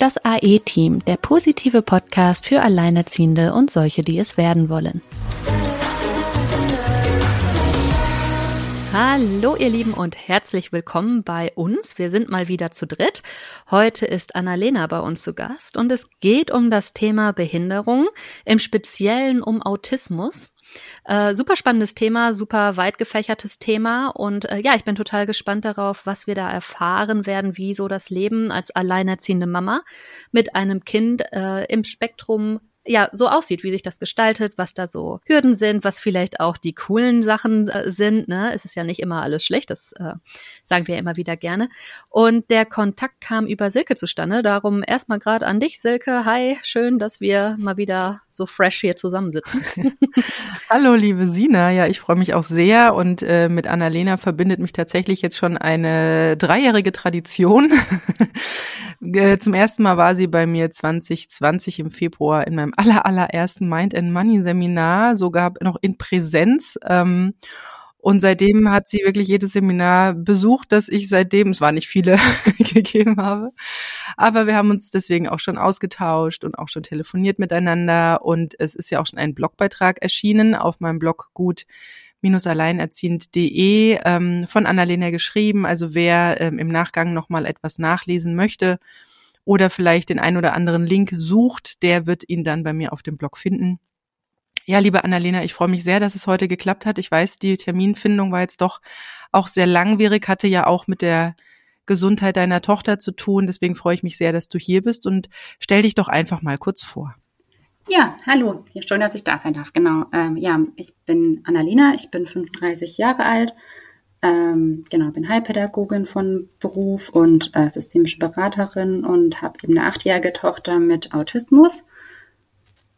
Das AE-Team, der positive Podcast für Alleinerziehende und solche, die es werden wollen. Hallo ihr Lieben und herzlich willkommen bei uns. Wir sind mal wieder zu dritt. Heute ist Annalena bei uns zu Gast und es geht um das Thema Behinderung, im Speziellen um Autismus. Äh, super spannendes Thema, super weit gefächertes Thema und äh, ja, ich bin total gespannt darauf, was wir da erfahren werden, wie so das Leben als alleinerziehende Mama mit einem Kind äh, im Spektrum ja so aussieht, wie sich das gestaltet, was da so Hürden sind, was vielleicht auch die coolen Sachen äh, sind. Ne? Es ist ja nicht immer alles schlecht, das äh, sagen wir ja immer wieder gerne. Und der Kontakt kam über Silke zustande. Darum erstmal gerade an dich, Silke. Hi, schön, dass wir mal wieder so fresh hier zusammensitzen. Hallo, liebe Sina. Ja, ich freue mich auch sehr und äh, mit Annalena verbindet mich tatsächlich jetzt schon eine dreijährige Tradition. Äh, zum ersten Mal war sie bei mir 2020 im Februar in meinem aller, allerersten Mind and Money Seminar, sogar noch in Präsenz. Ähm, und seitdem hat sie wirklich jedes Seminar besucht, das ich seitdem, es waren nicht viele, gegeben habe. Aber wir haben uns deswegen auch schon ausgetauscht und auch schon telefoniert miteinander. Und es ist ja auch schon ein Blogbeitrag erschienen auf meinem Blog gut alleinerziehend.de ähm, von Annalena geschrieben. Also wer ähm, im Nachgang nochmal etwas nachlesen möchte oder vielleicht den ein oder anderen Link sucht, der wird ihn dann bei mir auf dem Blog finden. Ja, liebe Annalena, ich freue mich sehr, dass es heute geklappt hat. Ich weiß, die Terminfindung war jetzt doch auch sehr langwierig, hatte ja auch mit der Gesundheit deiner Tochter zu tun. Deswegen freue ich mich sehr, dass du hier bist und stell dich doch einfach mal kurz vor. Ja, hallo. Schön, dass ich da sein darf. Genau. Ähm, ja, ich bin Annalena, ich bin 35 Jahre alt. Ähm, genau, bin Heilpädagogin von Beruf und äh, systemische Beraterin und habe eben eine achtjährige Tochter mit Autismus.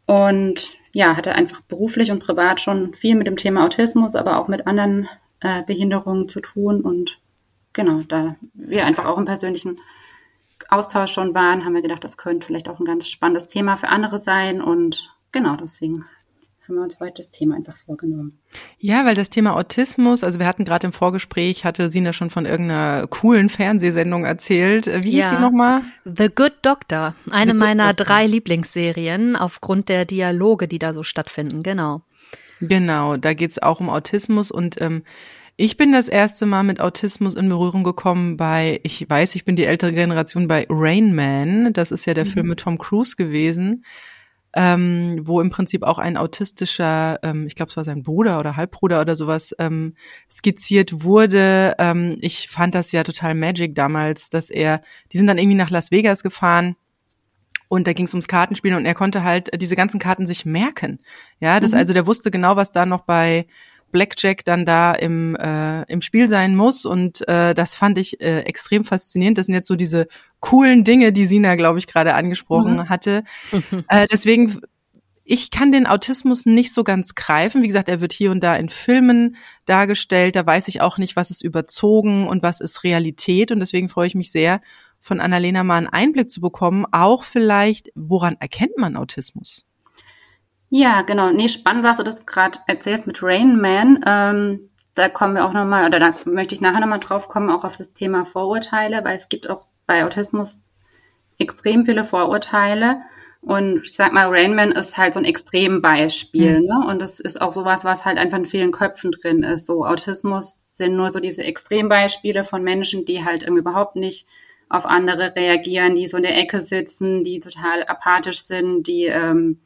Und ja, hatte einfach beruflich und privat schon viel mit dem Thema Autismus, aber auch mit anderen äh, Behinderungen zu tun. Und genau, da wir einfach auch im persönlichen Austausch schon waren, haben wir gedacht, das könnte vielleicht auch ein ganz spannendes Thema für andere sein. Und genau deswegen haben wir uns heute das Thema einfach vorgenommen. Ja, weil das Thema Autismus, also wir hatten gerade im Vorgespräch, hatte Sina schon von irgendeiner coolen Fernsehsendung erzählt. Wie hieß ja. die nochmal? The Good Doctor, eine Good meiner Doctor. drei Lieblingsserien aufgrund der Dialoge, die da so stattfinden, genau. Genau, da geht's auch um Autismus und ähm, ich bin das erste Mal mit Autismus in Berührung gekommen bei, ich weiß, ich bin die ältere Generation bei Rain Man. Das ist ja der mhm. Film mit Tom Cruise gewesen, ähm, wo im Prinzip auch ein autistischer, ähm, ich glaube, es war sein Bruder oder Halbbruder oder sowas, ähm, skizziert wurde. Ähm, ich fand das ja total magic damals, dass er, die sind dann irgendwie nach Las Vegas gefahren und da ging es ums Kartenspielen und er konnte halt diese ganzen Karten sich merken. Ja, das mhm. also der wusste genau, was da noch bei Blackjack dann da im, äh, im Spiel sein muss. Und äh, das fand ich äh, extrem faszinierend. Das sind jetzt so diese coolen Dinge, die Sina, glaube ich, gerade angesprochen mhm. hatte. Äh, deswegen, ich kann den Autismus nicht so ganz greifen. Wie gesagt, er wird hier und da in Filmen dargestellt. Da weiß ich auch nicht, was ist überzogen und was ist Realität. Und deswegen freue ich mich sehr, von Annalena mal einen Einblick zu bekommen, auch vielleicht, woran erkennt man Autismus? Ja, genau. Nee, spannend, was du das gerade erzählst mit Rain Man. Ähm, da kommen wir auch nochmal, oder da möchte ich nachher nochmal drauf kommen, auch auf das Thema Vorurteile, weil es gibt auch bei Autismus extrem viele Vorurteile. Und ich sag mal, Rain Man ist halt so ein Extrembeispiel, mhm. ne? Und das ist auch sowas, was halt einfach in vielen Köpfen drin ist. So Autismus sind nur so diese Extrembeispiele von Menschen, die halt irgendwie überhaupt nicht auf andere reagieren, die so in der Ecke sitzen, die total apathisch sind, die ähm,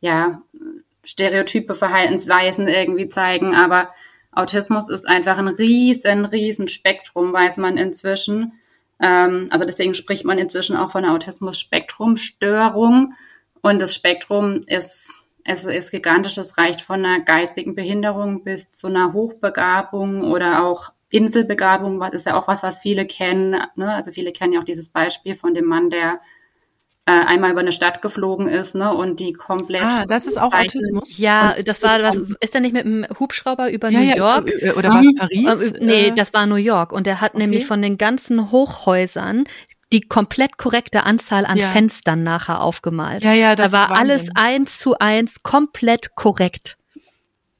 ja, stereotype Verhaltensweisen irgendwie zeigen, aber Autismus ist einfach ein riesen, riesen Spektrum, weiß man inzwischen. Ähm, also deswegen spricht man inzwischen auch von Autismus-Spektrum-Störung. Und das Spektrum ist, es ist gigantisch. Das reicht von einer geistigen Behinderung bis zu einer Hochbegabung oder auch Inselbegabung. Das ist ja auch was, was viele kennen. Ne? Also viele kennen ja auch dieses Beispiel von dem Mann, der einmal über eine Stadt geflogen ist, ne, und die komplett. Ah, das ist auch Autismus. Ja, das war was. Ist er nicht mit einem Hubschrauber über ja, New York? Ja, oder war es Paris? Äh, nee, das war New York. Und er hat okay. nämlich von den ganzen Hochhäusern die komplett korrekte Anzahl an ja. Fenstern nachher aufgemalt. Ja, ja, das da war alles eins zu eins komplett korrekt.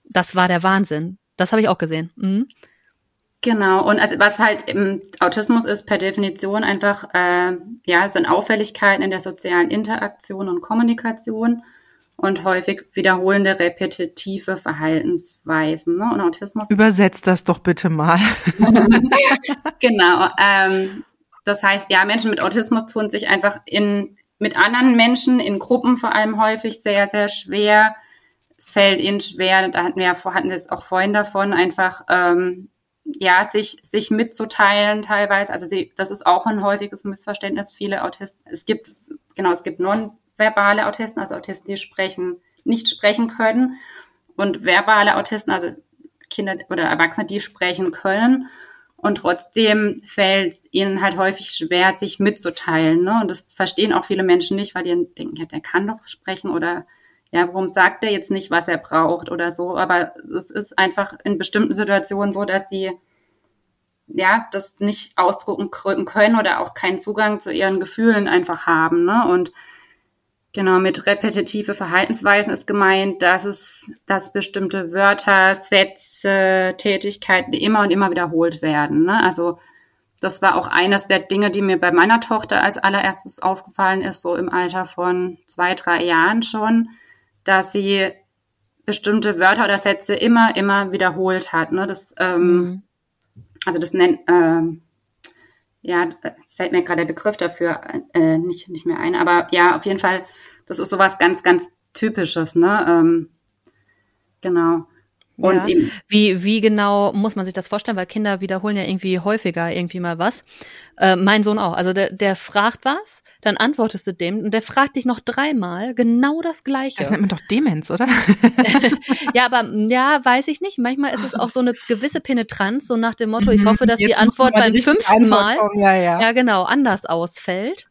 Das war der Wahnsinn. Das habe ich auch gesehen. Mhm. Genau, und also was halt im Autismus ist per Definition einfach, äh, ja, sind Auffälligkeiten in der sozialen Interaktion und Kommunikation und häufig wiederholende repetitive Verhaltensweisen. Ne? Und Autismus. Übersetzt das doch bitte mal. genau. Ähm, das heißt, ja, Menschen mit Autismus tun sich einfach in mit anderen Menschen in Gruppen vor allem häufig sehr, sehr schwer. Es fällt ihnen schwer, da hatten wir ja hatten wir es auch vorhin davon, einfach ähm, ja, sich, sich mitzuteilen teilweise. Also sie, das ist auch ein häufiges Missverständnis. Viele Autisten, es gibt, genau, es gibt nonverbale Autisten, also Autisten, die sprechen, nicht sprechen können. Und verbale Autisten, also Kinder oder Erwachsene, die sprechen können. Und trotzdem fällt es ihnen halt häufig schwer, sich mitzuteilen. Ne? Und das verstehen auch viele Menschen nicht, weil die denken, ja, der kann doch sprechen oder ja, warum sagt er jetzt nicht, was er braucht oder so? Aber es ist einfach in bestimmten Situationen so, dass die ja das nicht ausdrucken können oder auch keinen Zugang zu ihren Gefühlen einfach haben. Ne? Und genau mit repetitive Verhaltensweisen ist gemeint, dass es, dass bestimmte Wörter, Sätze, Tätigkeiten immer und immer wiederholt werden. Ne? Also das war auch eines der Dinge, die mir bei meiner Tochter als allererstes aufgefallen ist, so im Alter von zwei, drei Jahren schon dass sie bestimmte Wörter oder Sätze immer, immer wiederholt hat. Ne? Das, ähm, mhm. Also das nennt, ähm, ja, es fällt mir gerade der Begriff dafür äh, nicht, nicht mehr ein, aber ja, auf jeden Fall, das ist sowas ganz, ganz Typisches, ne? Ähm, genau. Und ja. wie, wie genau muss man sich das vorstellen? Weil Kinder wiederholen ja irgendwie häufiger irgendwie mal was. Äh, mein Sohn auch. Also der, der fragt was, dann antwortest du dem und der fragt dich noch dreimal genau das Gleiche. Das nennt man doch Demenz, oder? ja, aber ja, weiß ich nicht. Manchmal ist es auch so eine gewisse Penetranz, so nach dem Motto, ich hoffe, dass Jetzt die Antwort beim fünften Mal, ja, ja. ja genau, anders ausfällt.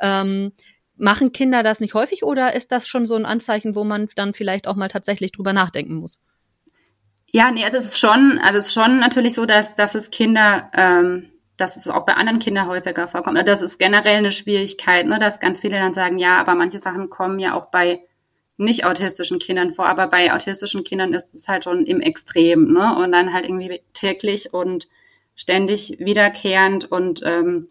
Ähm, machen Kinder das nicht häufig oder ist das schon so ein Anzeichen, wo man dann vielleicht auch mal tatsächlich drüber nachdenken muss? Ja, nee, also es ist schon, also es ist schon natürlich so, dass, dass es Kinder, ähm, dass es auch bei anderen Kindern häufiger vorkommt. Das ist generell eine Schwierigkeit, ne, dass ganz viele dann sagen, ja, aber manche Sachen kommen ja auch bei nicht autistischen Kindern vor, aber bei autistischen Kindern ist es halt schon im Extrem, ne? Und dann halt irgendwie täglich und ständig wiederkehrend und ähm,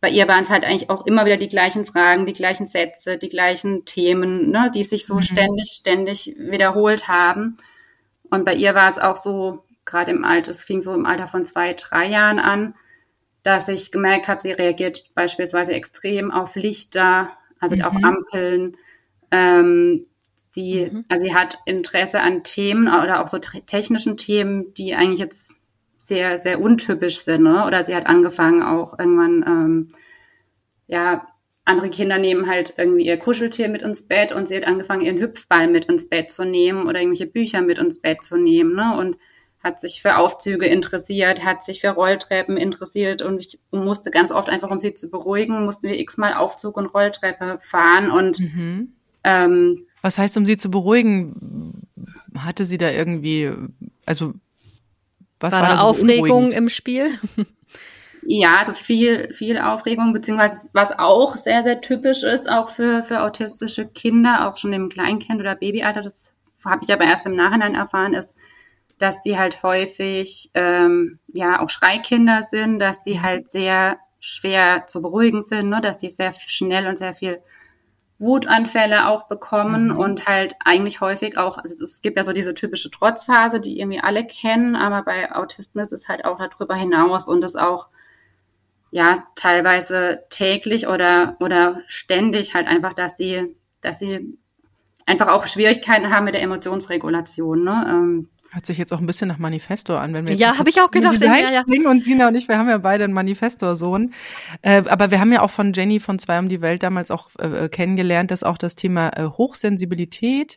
bei ihr waren es halt eigentlich auch immer wieder die gleichen Fragen, die gleichen Sätze, die gleichen Themen, ne, die sich so mhm. ständig, ständig wiederholt haben. Und bei ihr war es auch so, gerade im Alter, es fing so im Alter von zwei, drei Jahren an, dass ich gemerkt habe, sie reagiert beispielsweise extrem auf Lichter, also mhm. auf Ampeln. Ähm, sie, mhm. also sie hat Interesse an Themen oder auch so technischen Themen, die eigentlich jetzt sehr, sehr untypisch sind. Ne? Oder sie hat angefangen auch irgendwann, ähm, ja, andere Kinder nehmen halt irgendwie ihr Kuscheltier mit ins Bett und sie hat angefangen, ihren Hüpfball mit ins Bett zu nehmen oder irgendwelche Bücher mit ins Bett zu nehmen, ne? Und hat sich für Aufzüge interessiert, hat sich für Rolltreppen interessiert und ich musste ganz oft einfach, um sie zu beruhigen, mussten wir x-mal Aufzug und Rolltreppe fahren und mhm. ähm, Was heißt, um sie zu beruhigen, hatte sie da irgendwie, also was war, war da so Aufregung im Spiel? Ja, also viel, viel Aufregung, beziehungsweise was auch sehr, sehr typisch ist, auch für, für autistische Kinder, auch schon im Kleinkind- oder Babyalter, das habe ich aber erst im Nachhinein erfahren, ist, dass die halt häufig ähm, ja auch Schreikinder sind, dass die halt sehr schwer zu beruhigen sind, ne? dass die sehr schnell und sehr viel Wutanfälle auch bekommen mhm. und halt eigentlich häufig auch, also es gibt ja so diese typische Trotzphase, die irgendwie alle kennen, aber bei Autisten ist es halt auch darüber hinaus und es auch ja teilweise täglich oder oder ständig halt einfach, dass sie dass sie einfach auch Schwierigkeiten haben mit der Emotionsregulation. Ne? Ähm, Hört sich jetzt auch ein bisschen nach Manifesto an, wenn wir ja, habe ich auch gedacht. Ja, ja. Und Sina und ich, wir haben ja beide einen Manifestor-Sohn. Äh, aber wir haben ja auch von Jenny von Zwei um die Welt damals auch äh, kennengelernt, dass auch das Thema äh, Hochsensibilität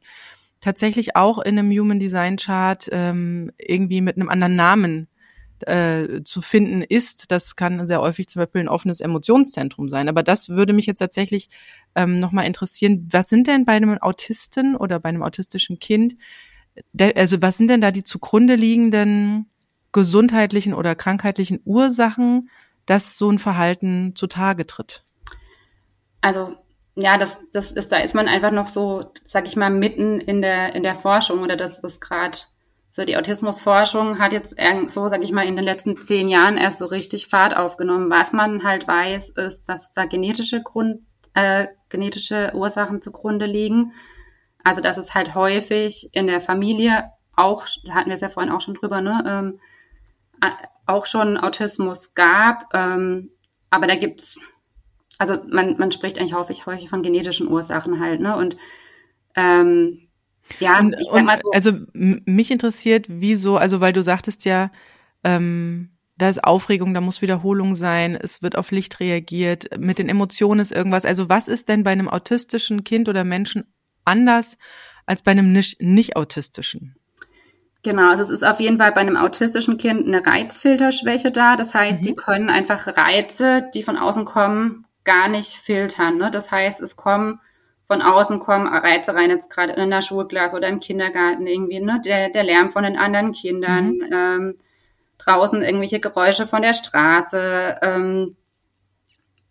tatsächlich auch in einem Human Design Chart ähm, irgendwie mit einem anderen Namen äh, zu finden ist. Das kann sehr häufig zum Beispiel ein offenes Emotionszentrum sein. Aber das würde mich jetzt tatsächlich ähm, nochmal interessieren. Was sind denn bei einem Autisten oder bei einem autistischen Kind, der, also was sind denn da die zugrunde liegenden gesundheitlichen oder krankheitlichen Ursachen, dass so ein Verhalten zutage tritt? Also ja, das, das ist, da ist man einfach noch so, sag ich mal, mitten in der, in der Forschung oder das ist gerade so die Autismusforschung hat jetzt so, sag ich mal, in den letzten zehn Jahren erst so richtig Fahrt aufgenommen. Was man halt weiß, ist, dass da genetische Grund, äh, genetische Ursachen zugrunde liegen. Also dass es halt häufig in der Familie auch, hatten wir es ja vorhin auch schon drüber, ne, ähm, auch schon Autismus gab. Ähm, aber da gibt's, also man, man spricht eigentlich häufig, häufig von genetischen Ursachen halt, ne? Und ähm, ja, und, ich sag mal so. Also mich interessiert, wieso, also weil du sagtest ja, ähm, da ist Aufregung, da muss Wiederholung sein, es wird auf Licht reagiert, mit den Emotionen ist irgendwas. Also was ist denn bei einem autistischen Kind oder Menschen anders als bei einem nicht, nicht autistischen? Genau, also es ist auf jeden Fall bei einem autistischen Kind eine Reizfilterschwäche da. Das heißt, mhm. die können einfach Reize, die von außen kommen, gar nicht filtern. Ne? Das heißt, es kommen von außen kommen Reize rein, jetzt gerade in der Schulklasse oder im Kindergarten irgendwie, ne? der, der Lärm von den anderen Kindern, mhm. ähm, draußen irgendwelche Geräusche von der Straße, ähm,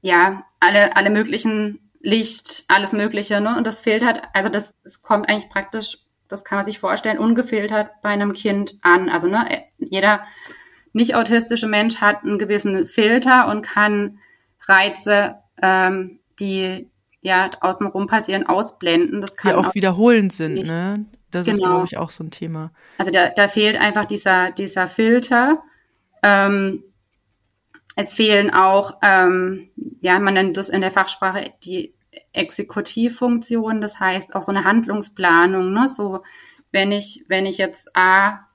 ja, alle, alle möglichen Licht, alles Mögliche, ne? Und das filtert, also das, das kommt eigentlich praktisch das kann man sich vorstellen, ungefiltert bei einem Kind an. Also ne, jeder nicht autistische Mensch hat einen gewissen Filter und kann Reize, ähm, die ja außenrum passieren, ausblenden. Das kann die auch, auch wiederholend sind, nicht. ne? Das genau. ist, glaube ich, auch so ein Thema. Also da, da fehlt einfach dieser, dieser Filter. Ähm, es fehlen auch, ähm, ja, man nennt das in der Fachsprache die Exekutivfunktion, das heißt auch so eine Handlungsplanung, ne? So, wenn ich, wenn ich jetzt A,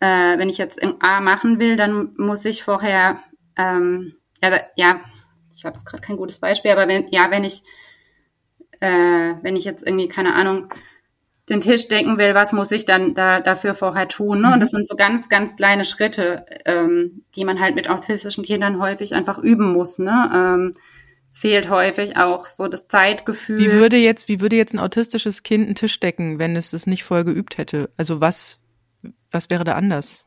äh, wenn ich jetzt A machen will, dann muss ich vorher, ähm, ja, ja ich habe jetzt gerade kein gutes Beispiel, aber wenn, ja, wenn ich, äh, wenn ich jetzt irgendwie, keine Ahnung, den Tisch decken will, was muss ich dann da, dafür vorher tun? Ne? Und das mhm. sind so ganz, ganz kleine Schritte, ähm, die man halt mit autistischen Kindern häufig einfach üben muss. Ne? Ähm, es fehlt häufig auch so das Zeitgefühl. Wie würde jetzt, wie würde jetzt ein autistisches Kind einen Tisch decken, wenn es es nicht vorher geübt hätte? Also was, was wäre da anders?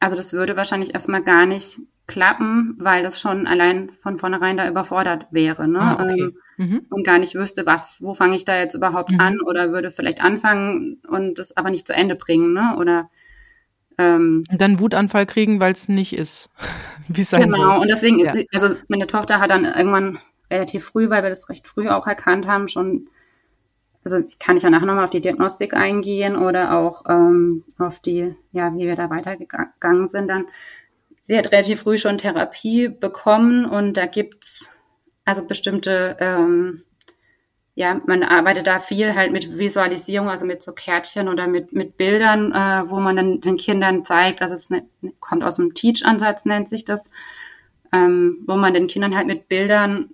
Also das würde wahrscheinlich erstmal gar nicht klappen, weil das schon allein von vornherein da überfordert wäre, ne? Ah, okay. ähm, mhm. Und gar nicht wüsste, was, wo fange ich da jetzt überhaupt mhm. an oder würde vielleicht anfangen und das aber nicht zu Ende bringen, ne? Oder ähm, und dann Wutanfall kriegen, weil es nicht ist, wie es sein genau. soll. Genau, und deswegen, ja. also meine Tochter hat dann irgendwann relativ früh, weil wir das recht früh auch erkannt haben, schon, also kann ich ja nachher nochmal auf die Diagnostik eingehen oder auch ähm, auf die, ja, wie wir da weitergegangen sind dann. Sie hat relativ früh schon Therapie bekommen und da gibt's also bestimmte ähm, ja, man arbeitet da viel halt mit Visualisierung, also mit so Kärtchen oder mit, mit Bildern, äh, wo man dann den Kindern zeigt, dass es ne, kommt aus dem Teach-Ansatz, nennt sich das, ähm, wo man den Kindern halt mit Bildern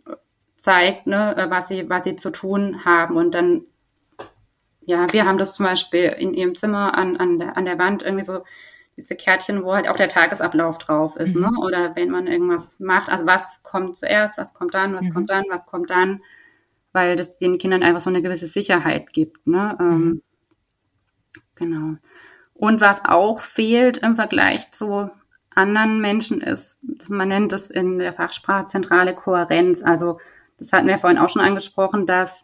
zeigt, ne, was sie, was sie zu tun haben. Und dann, ja, wir haben das zum Beispiel in ihrem Zimmer an, an, der, an der Wand irgendwie so diese Kärtchen, wo halt auch der Tagesablauf drauf ist, ne? mhm. ne? Oder wenn man irgendwas macht, also was kommt zuerst, was kommt dann, was mhm. kommt dann, was kommt dann weil das den Kindern einfach so eine gewisse Sicherheit gibt. Ne? Ähm, mhm. Genau. Und was auch fehlt im Vergleich zu anderen Menschen ist, man nennt es in der Fachsprache zentrale Kohärenz. Also das hatten wir vorhin auch schon angesprochen, dass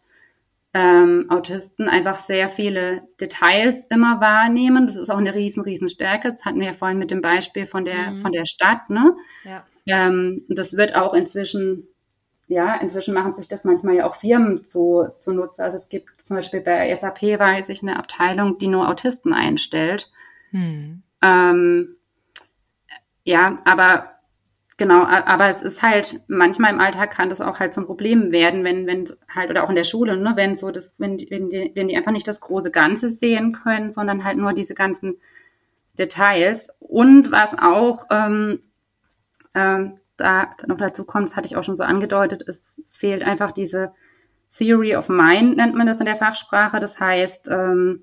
ähm, Autisten einfach sehr viele Details immer wahrnehmen. Das ist auch eine riesen, riesen Stärke. Das hatten wir ja vorhin mit dem Beispiel von der, mhm. von der Stadt. Ne? Ja. Ähm, das wird auch inzwischen ja, inzwischen machen sich das manchmal ja auch Firmen zu, zunutze. Also es gibt zum Beispiel bei SAP, weiß ich, eine Abteilung, die nur Autisten einstellt. Hm. Ähm, ja, aber genau, aber es ist halt, manchmal im Alltag kann das auch halt zum Problem werden, wenn, wenn halt, oder auch in der Schule, ne, wenn so das, wenn die, wenn die, wenn die einfach nicht das große Ganze sehen können, sondern halt nur diese ganzen Details. Und was auch ähm, ähm, da noch dazu kommt, das hatte ich auch schon so angedeutet, es, es fehlt einfach diese Theory of Mind, nennt man das in der Fachsprache. Das heißt, ähm,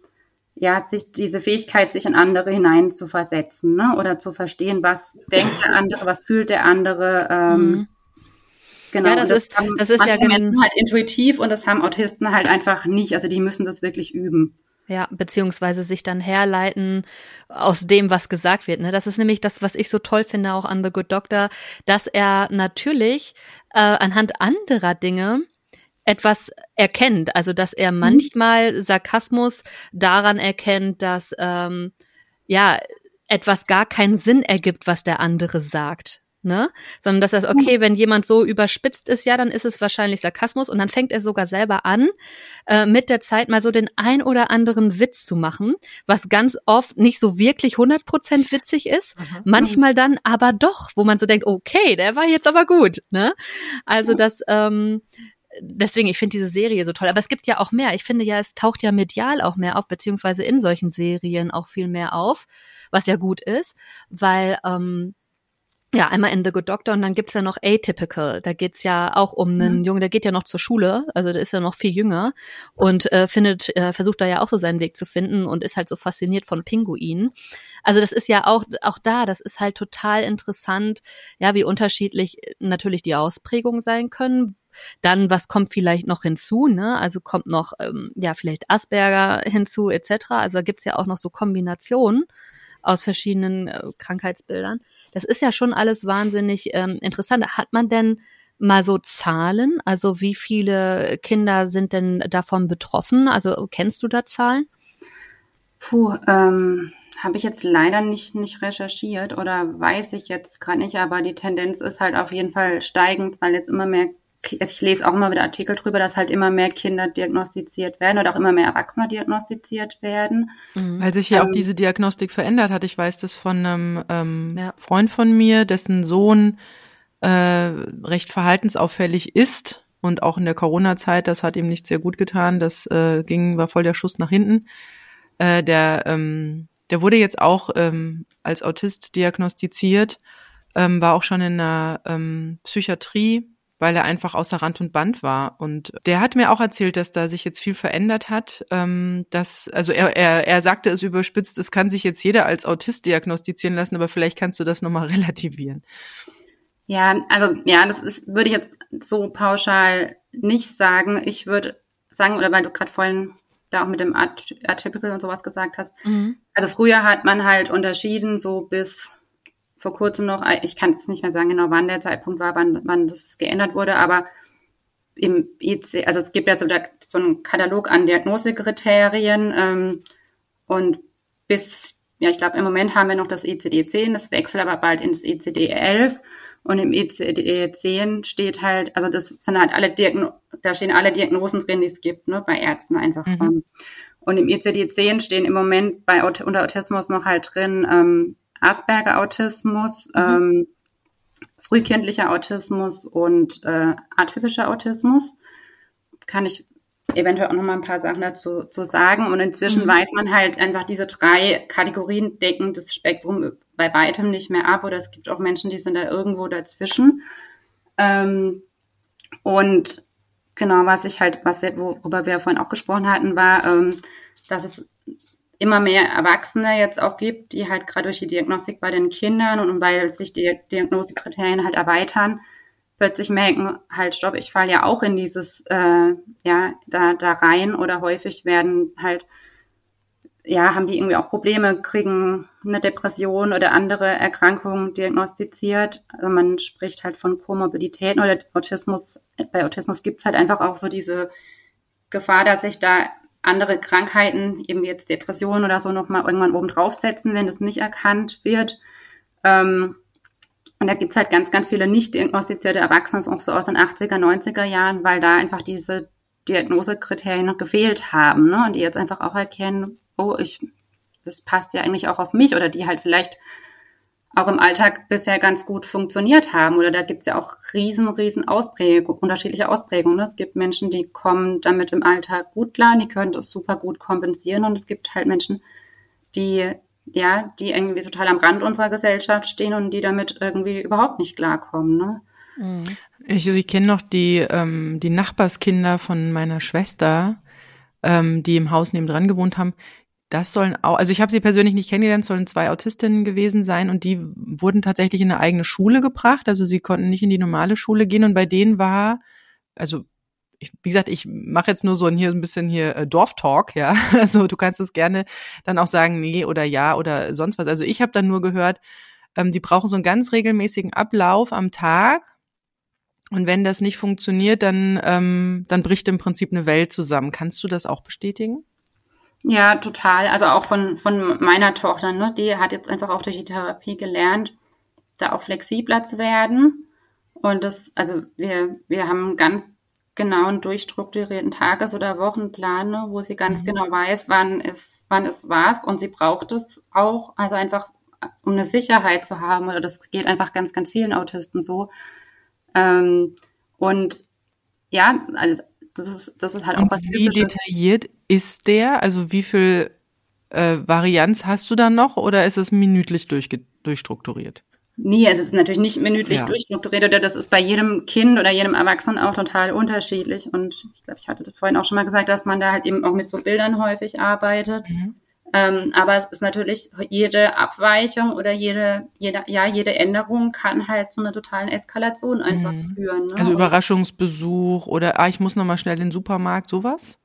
ja, sich diese Fähigkeit, sich in andere hinein zu versetzen, ne? Oder zu verstehen, was denkt der andere, was fühlt der andere. Ähm, mhm. Genau. Ja, das, das, ist, haben, das ist ja Menschen halt intuitiv und das haben Autisten halt einfach nicht. Also die müssen das wirklich üben. Ja, beziehungsweise sich dann herleiten aus dem, was gesagt wird. Ne? Das ist nämlich das, was ich so toll finde auch an The Good Doctor, dass er natürlich äh, anhand anderer Dinge etwas erkennt. Also dass er mhm. manchmal Sarkasmus daran erkennt, dass ähm, ja, etwas gar keinen Sinn ergibt, was der andere sagt ne? Sondern dass das, okay, wenn jemand so überspitzt ist, ja, dann ist es wahrscheinlich Sarkasmus und dann fängt er sogar selber an, äh, mit der Zeit mal so den ein oder anderen Witz zu machen, was ganz oft nicht so wirklich 100% witzig ist, mhm. manchmal dann aber doch, wo man so denkt, okay, der war jetzt aber gut, ne? Also das, ähm, deswegen, ich finde diese Serie so toll. Aber es gibt ja auch mehr. Ich finde ja, es taucht ja medial auch mehr auf, beziehungsweise in solchen Serien auch viel mehr auf, was ja gut ist, weil ähm, ja, einmal in The Good Doctor und dann gibt's ja noch Atypical. Da geht's ja auch um einen mhm. Jungen, der geht ja noch zur Schule, also der ist ja noch viel jünger und äh, findet, äh, versucht da ja auch so seinen Weg zu finden und ist halt so fasziniert von Pinguinen. Also das ist ja auch, auch da, das ist halt total interessant, ja, wie unterschiedlich natürlich die Ausprägungen sein können. Dann, was kommt vielleicht noch hinzu, ne? Also kommt noch, ähm, ja, vielleicht Asperger hinzu, etc. Also da gibt's ja auch noch so Kombinationen aus verschiedenen äh, Krankheitsbildern. Das ist ja schon alles wahnsinnig ähm, interessant. Hat man denn mal so Zahlen? Also wie viele Kinder sind denn davon betroffen? Also kennst du da Zahlen? Puh, ähm, habe ich jetzt leider nicht, nicht recherchiert oder weiß ich jetzt gerade nicht, aber die Tendenz ist halt auf jeden Fall steigend, weil jetzt immer mehr ich lese auch immer wieder Artikel drüber, dass halt immer mehr Kinder diagnostiziert werden oder auch immer mehr Erwachsene diagnostiziert werden. Mhm. Weil sich ja ähm, auch diese Diagnostik verändert hat. Ich weiß das von einem ähm, ja. Freund von mir, dessen Sohn äh, recht verhaltensauffällig ist und auch in der Corona-Zeit, das hat ihm nicht sehr gut getan. Das äh, ging, war voll der Schuss nach hinten. Äh, der, ähm, der wurde jetzt auch ähm, als Autist diagnostiziert, ähm, war auch schon in der ähm, Psychiatrie weil er einfach außer Rand und Band war. Und der hat mir auch erzählt, dass da sich jetzt viel verändert hat. Ähm, dass, also er, er, er sagte es überspitzt, es kann sich jetzt jeder als Autist diagnostizieren lassen, aber vielleicht kannst du das nochmal relativieren. Ja, also ja, das ist, würde ich jetzt so pauschal nicht sagen. Ich würde sagen, oder weil du gerade vorhin da auch mit dem Atypical und sowas gesagt hast. Mhm. Also früher hat man halt unterschieden, so bis vor kurzem noch, ich kann es nicht mehr sagen genau, wann der Zeitpunkt war, wann, wann das geändert wurde, aber im IC, also es gibt ja so, der, so einen Katalog an Diagnosekriterien ähm, und bis, ja, ich glaube, im Moment haben wir noch das ICD-10, das wechselt aber bald ins ICD-11 und im ICD-10 steht halt, also das sind halt alle Diagnosen, da stehen alle Diagnosen drin, die es gibt, ne, bei Ärzten einfach. Mhm. Und im ICD-10 stehen im Moment bei unter Autismus noch halt drin ähm, Asperger-Autismus, mhm. ähm, frühkindlicher Autismus und äh, atypischer Autismus. Kann ich eventuell auch noch mal ein paar Sachen dazu zu sagen. Und inzwischen mhm. weiß man halt einfach, diese drei Kategorien decken das Spektrum bei weitem nicht mehr ab. Oder es gibt auch Menschen, die sind da irgendwo dazwischen. Ähm, und genau, was ich halt, was wir, worüber wir vorhin auch gesprochen hatten, war, ähm, dass es immer mehr Erwachsene jetzt auch gibt, die halt gerade durch die Diagnostik bei den Kindern und weil sich die Diagnosekriterien halt erweitern, plötzlich merken, halt, stopp, ich falle ja auch in dieses, äh, ja, da, da rein oder häufig werden halt, ja, haben die irgendwie auch Probleme, kriegen eine Depression oder andere Erkrankungen diagnostiziert. Also man spricht halt von Komorbiditäten oder Autismus. Bei Autismus gibt's halt einfach auch so diese Gefahr, dass sich da andere Krankheiten, eben jetzt Depressionen oder so, nochmal irgendwann oben draufsetzen, wenn es nicht erkannt wird. Ähm, und da gibt's halt ganz, ganz viele nicht diagnostizierte Erwachsene, auch so aus den 80er, 90er Jahren, weil da einfach diese Diagnosekriterien noch gefehlt haben, ne? Und die jetzt einfach auch erkennen, oh, ich, das passt ja eigentlich auch auf mich oder die halt vielleicht auch im Alltag bisher ganz gut funktioniert haben. Oder da gibt es ja auch riesen, riesen Ausprägungen, unterschiedliche Ausprägungen. Ne? Es gibt Menschen, die kommen damit im Alltag gut klar, die können das super gut kompensieren. Und es gibt halt Menschen, die, ja, die irgendwie total am Rand unserer Gesellschaft stehen und die damit irgendwie überhaupt nicht klarkommen. Ne? Mhm. Ich, ich kenne noch die, ähm, die Nachbarskinder von meiner Schwester, ähm, die im Haus nebendran gewohnt haben, das sollen auch, also ich habe sie persönlich nicht kennengelernt, sollen zwei Autistinnen gewesen sein und die wurden tatsächlich in eine eigene Schule gebracht. Also sie konnten nicht in die normale Schule gehen und bei denen war, also ich, wie gesagt, ich mache jetzt nur so ein, hier ein bisschen hier äh, Dorftalk, ja. Also du kannst es gerne dann auch sagen, nee oder ja oder sonst was. Also ich habe dann nur gehört, ähm, die brauchen so einen ganz regelmäßigen Ablauf am Tag. Und wenn das nicht funktioniert, dann, ähm, dann bricht im Prinzip eine Welt zusammen. Kannst du das auch bestätigen? Ja, total. Also auch von, von meiner Tochter, ne? Die hat jetzt einfach auch durch die Therapie gelernt, da auch flexibler zu werden. Und das, also wir, wir haben ganz genauen durchstrukturierten Tages- oder Wochenplan, ne, wo sie ganz mhm. genau weiß, wann ist, wann ist was und sie braucht es auch, also einfach um eine Sicherheit zu haben oder das geht einfach ganz, ganz vielen Autisten so. Ähm, und ja, also das ist, das ist halt auch was. Wie detailliert ist der? Also wie viel äh, Varianz hast du da noch oder ist es minütlich durchstrukturiert? Nee, also es ist natürlich nicht minütlich ja. durchstrukturiert oder das ist bei jedem Kind oder jedem Erwachsenen auch total unterschiedlich. Und ich glaube, ich hatte das vorhin auch schon mal gesagt, dass man da halt eben auch mit so Bildern häufig arbeitet. Mhm. Ähm, aber es ist natürlich jede Abweichung oder jede, jede, ja, jede Änderung kann halt zu einer totalen Eskalation einfach mhm. führen. Ne? Also Überraschungsbesuch oder ah, ich muss nochmal schnell in den Supermarkt, sowas?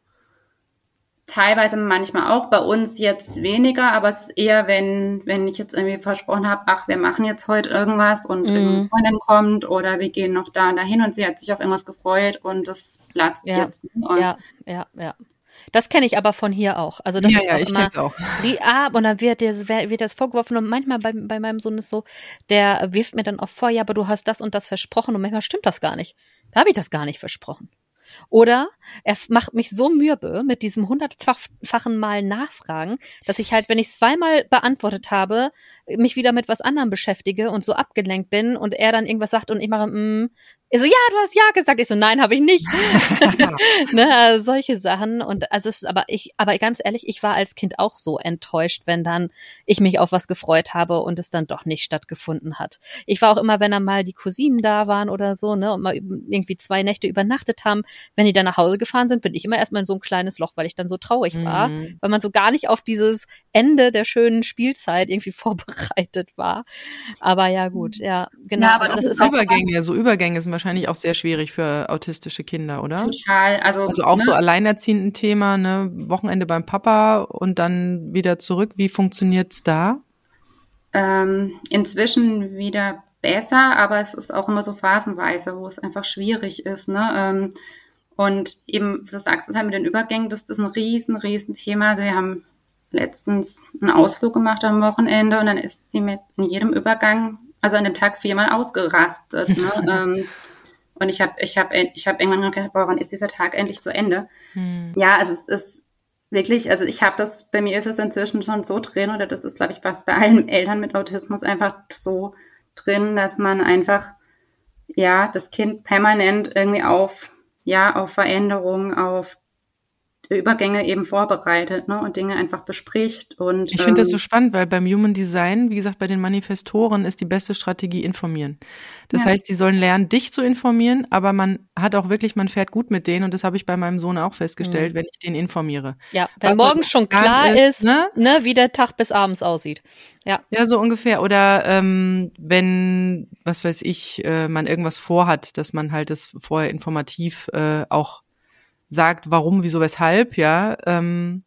teilweise manchmal auch, bei uns jetzt weniger, aber es ist eher, wenn, wenn ich jetzt irgendwie versprochen habe, ach, wir machen jetzt heute irgendwas und mhm. Freundin kommt oder wir gehen noch da und dahin und sie hat sich auf irgendwas gefreut und das platzt ja. jetzt. Und ja, ja, ja. Das kenne ich aber von hier auch. Also das ja, ist ja, auch ich immer auch. die ah, und dann wird, der, wird das vorgeworfen und manchmal bei, bei meinem Sohn ist so, der wirft mir dann auch vor, ja, aber du hast das und das versprochen und manchmal stimmt das gar nicht. Da habe ich das gar nicht versprochen. Oder er macht mich so mürbe mit diesem hundertfachen Mal Nachfragen, dass ich halt, wenn ich zweimal beantwortet habe, mich wieder mit was anderem beschäftige und so abgelenkt bin und er dann irgendwas sagt und ich mache, mm, er so, ja, du hast ja gesagt. Ich so, nein, habe ich nicht. ne, also solche Sachen. Und also es ist aber ich, aber ganz ehrlich, ich war als Kind auch so enttäuscht, wenn dann ich mich auf was gefreut habe und es dann doch nicht stattgefunden hat. Ich war auch immer, wenn dann mal die Cousinen da waren oder so, ne, und mal irgendwie zwei Nächte übernachtet haben, wenn die dann nach Hause gefahren sind, bin ich immer erstmal in so ein kleines Loch, weil ich dann so traurig war, mhm. weil man so gar nicht auf dieses Ende der schönen Spielzeit irgendwie vorbereitet war. Aber ja, gut, ja, genau. Ja, aber das, das ist halt Übergänge, so Übergänge sind wahrscheinlich auch sehr schwierig für autistische Kinder, oder? Total. Also, also auch ne? so alleinerziehenden Thema, ne? Wochenende beim Papa und dann wieder zurück. Wie funktioniert's da? Ähm, inzwischen wieder besser, aber es ist auch immer so phasenweise, wo es einfach schwierig ist. Ne? Ähm, und eben, du sagst es halt mit den Übergängen, das ist ein riesen, riesen Thema. Also wir haben letztens einen Ausflug gemacht am Wochenende und dann ist sie mit in jedem Übergang, also an dem Tag viermal ausgerastet. Ne? ähm, und ich habe ich hab, ich hab irgendwann gedacht, boah, wann ist dieser Tag endlich zu Ende? Hm. Ja, also es ist wirklich, also ich habe das, bei mir ist es inzwischen schon so drin, oder das ist, glaube ich, was bei allen Eltern mit Autismus einfach so drin, dass man einfach, ja, das Kind permanent irgendwie auf, ja, auf Veränderungen, auf Übergänge eben vorbereitet ne, und Dinge einfach bespricht. Und, ich finde ähm, das so spannend, weil beim Human Design, wie gesagt, bei den Manifestoren ist die beste Strategie informieren. Das ja. heißt, die sollen lernen, dich zu informieren, aber man hat auch wirklich, man fährt gut mit denen und das habe ich bei meinem Sohn auch festgestellt, mhm. wenn ich den informiere. Ja, wenn morgens schon klar ist, ist ne? ne, wie der Tag bis abends aussieht. Ja. Ja, so ungefähr. Oder ähm, wenn, was weiß ich, äh, man irgendwas vorhat, dass man halt das vorher informativ äh, auch sagt, warum, wieso, weshalb, ja. Ähm,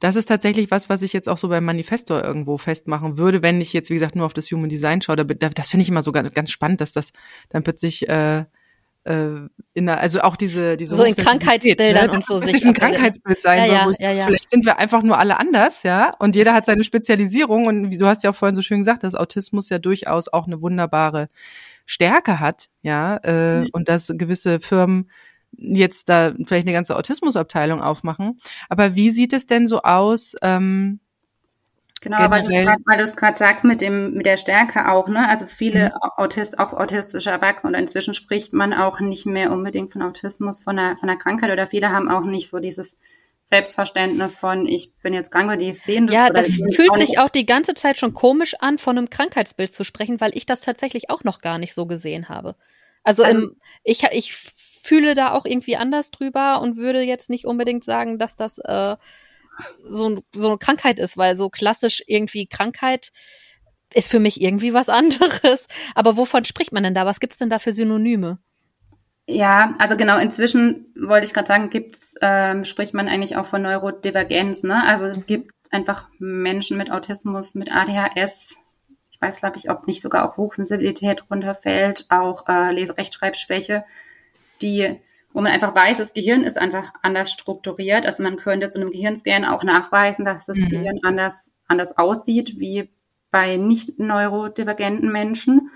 das ist tatsächlich was, was ich jetzt auch so beim Manifestor irgendwo festmachen würde, wenn ich jetzt, wie gesagt, nur auf das Human Design schaue. Das finde ich immer so ganz, spannend, dass das dann plötzlich äh, äh, in der, also auch diese diese so in Krankheitsbildern ne? und so sich ein Krankheitsbild sein ja, soll, ja, ja, vielleicht sind wir einfach nur alle anders, ja, und jeder hat seine Spezialisierung und wie du hast ja auch vorhin so schön gesagt, dass Autismus ja durchaus auch eine wunderbare Stärke hat, ja, äh, mhm. und dass gewisse Firmen jetzt da vielleicht eine ganze Autismusabteilung aufmachen. Aber wie sieht es denn so aus? Ähm, Genau, generell. weil du es gerade sagst mit dem mit der Stärke auch, ne? Also viele mhm. Autist, auch autistische Erwachsene oder inzwischen spricht man auch nicht mehr unbedingt von Autismus, von einer von einer Krankheit oder viele haben auch nicht so dieses Selbstverständnis von ich bin jetzt krank oder die sehen das. Ja, das fühlt auch sich auch die ganze Zeit schon komisch an, von einem Krankheitsbild zu sprechen, weil ich das tatsächlich auch noch gar nicht so gesehen habe. Also, also im, ich ich fühle da auch irgendwie anders drüber und würde jetzt nicht unbedingt sagen, dass das äh, so, so eine Krankheit ist, weil so klassisch irgendwie Krankheit ist für mich irgendwie was anderes. Aber wovon spricht man denn da? Was gibt's denn da für Synonyme? Ja, also genau, inzwischen wollte ich gerade sagen, gibt's, ähm, spricht man eigentlich auch von Neurodivergenz, ne? Also es mhm. gibt einfach Menschen mit Autismus, mit ADHS, ich weiß glaube ich, ob nicht sogar auch Hochsensibilität runterfällt, auch äh, Leserechtschreibschwäche, die wo man einfach weiß, das Gehirn ist einfach anders strukturiert. Also man könnte zu einem Gehirnscan auch nachweisen, dass das mhm. Gehirn anders, anders aussieht wie bei nicht neurodivergenten Menschen.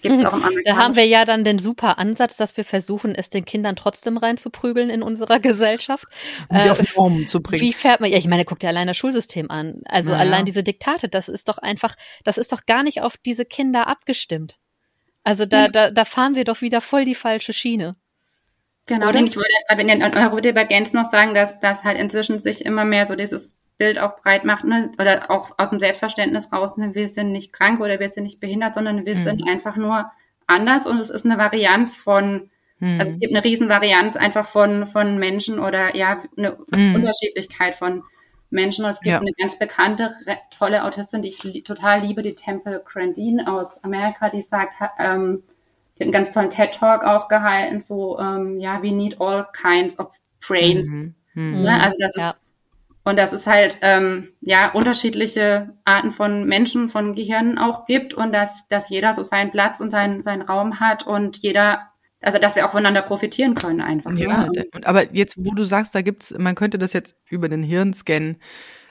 Gibt's auch im da haben wir ja dann den super Ansatz, dass wir versuchen, es den Kindern trotzdem reinzuprügeln in unserer Gesellschaft. Um sie äh, auf Form zu bringen. Wie fährt man, ja, ich meine, guck dir allein das Schulsystem an. Also naja. allein diese Diktate, das ist doch einfach, das ist doch gar nicht auf diese Kinder abgestimmt. Also da, hm. da, da fahren wir doch wieder voll die falsche Schiene. Genau, Oder? ich wollte gerade in der Neurodivergenz noch sagen, dass, dass halt inzwischen sich immer mehr so dieses Bild auch breit macht, ne? oder auch aus dem Selbstverständnis raus, ne? wir sind nicht krank oder wir sind nicht behindert, sondern wir mhm. sind einfach nur anders und es ist eine Varianz von, mhm. also es gibt eine Riesenvarianz einfach von, von Menschen oder ja, eine mhm. Unterschiedlichkeit von Menschen. Und es gibt ja. eine ganz bekannte, tolle Autistin, die ich li total liebe, die Temple Grandin aus Amerika, die sagt, ähm, die hat einen ganz tollen TED-Talk auch gehalten, so, ähm, ja, we need all kinds of brains. Mhm. Mhm. Ne? Also das ja. ist und dass es halt ähm, ja unterschiedliche Arten von Menschen, von Gehirnen auch gibt und dass, dass jeder so seinen Platz und seinen, seinen Raum hat und jeder, also dass wir auch voneinander profitieren können einfach. Ja, ja. aber jetzt, wo du sagst, da gibt's, man könnte das jetzt über den Hirnscan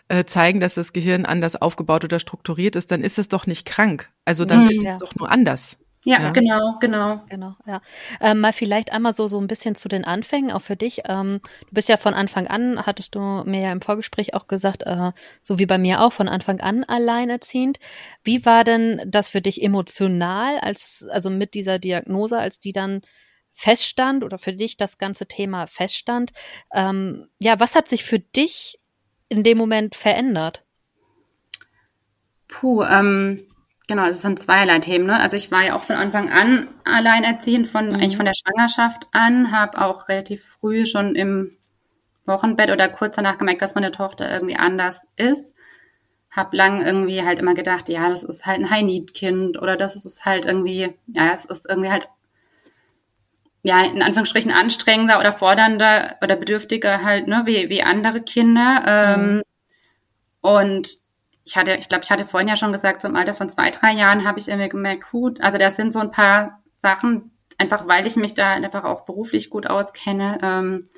äh, zeigen, dass das Gehirn anders aufgebaut oder strukturiert ist, dann ist es doch nicht krank. Also dann mhm, ist ja. es doch nur anders. Ja, ja, genau, genau. Genau, ja. Ähm, mal vielleicht einmal so, so ein bisschen zu den Anfängen, auch für dich. Ähm, du bist ja von Anfang an, hattest du mir ja im Vorgespräch auch gesagt, äh, so wie bei mir auch, von Anfang an alleinerziehend. Wie war denn das für dich emotional, als, also mit dieser Diagnose, als die dann feststand oder für dich das ganze Thema feststand? Ähm, ja, was hat sich für dich in dem Moment verändert? Puh, ähm, Genau, also es sind zweierlei Themen. Ne? Also ich war ja auch von Anfang an alleinerziehend, von mhm. eigentlich von der Schwangerschaft an, habe auch relativ früh schon im Wochenbett oder kurz danach gemerkt, dass meine Tochter irgendwie anders ist. Hab lang irgendwie halt immer gedacht, ja, das ist halt ein High-Need-Kind oder das ist halt irgendwie, ja, es ist irgendwie halt, ja, in Anführungsstrichen anstrengender oder fordernder oder bedürftiger halt, ne, wie, wie andere Kinder. Ähm, mhm. Und ich hatte, ich glaube, ich hatte vorhin ja schon gesagt, so im Alter von zwei, drei Jahren habe ich irgendwie gemerkt, gut, also das sind so ein paar Sachen, einfach weil ich mich da einfach auch beruflich gut auskenne. Ähm,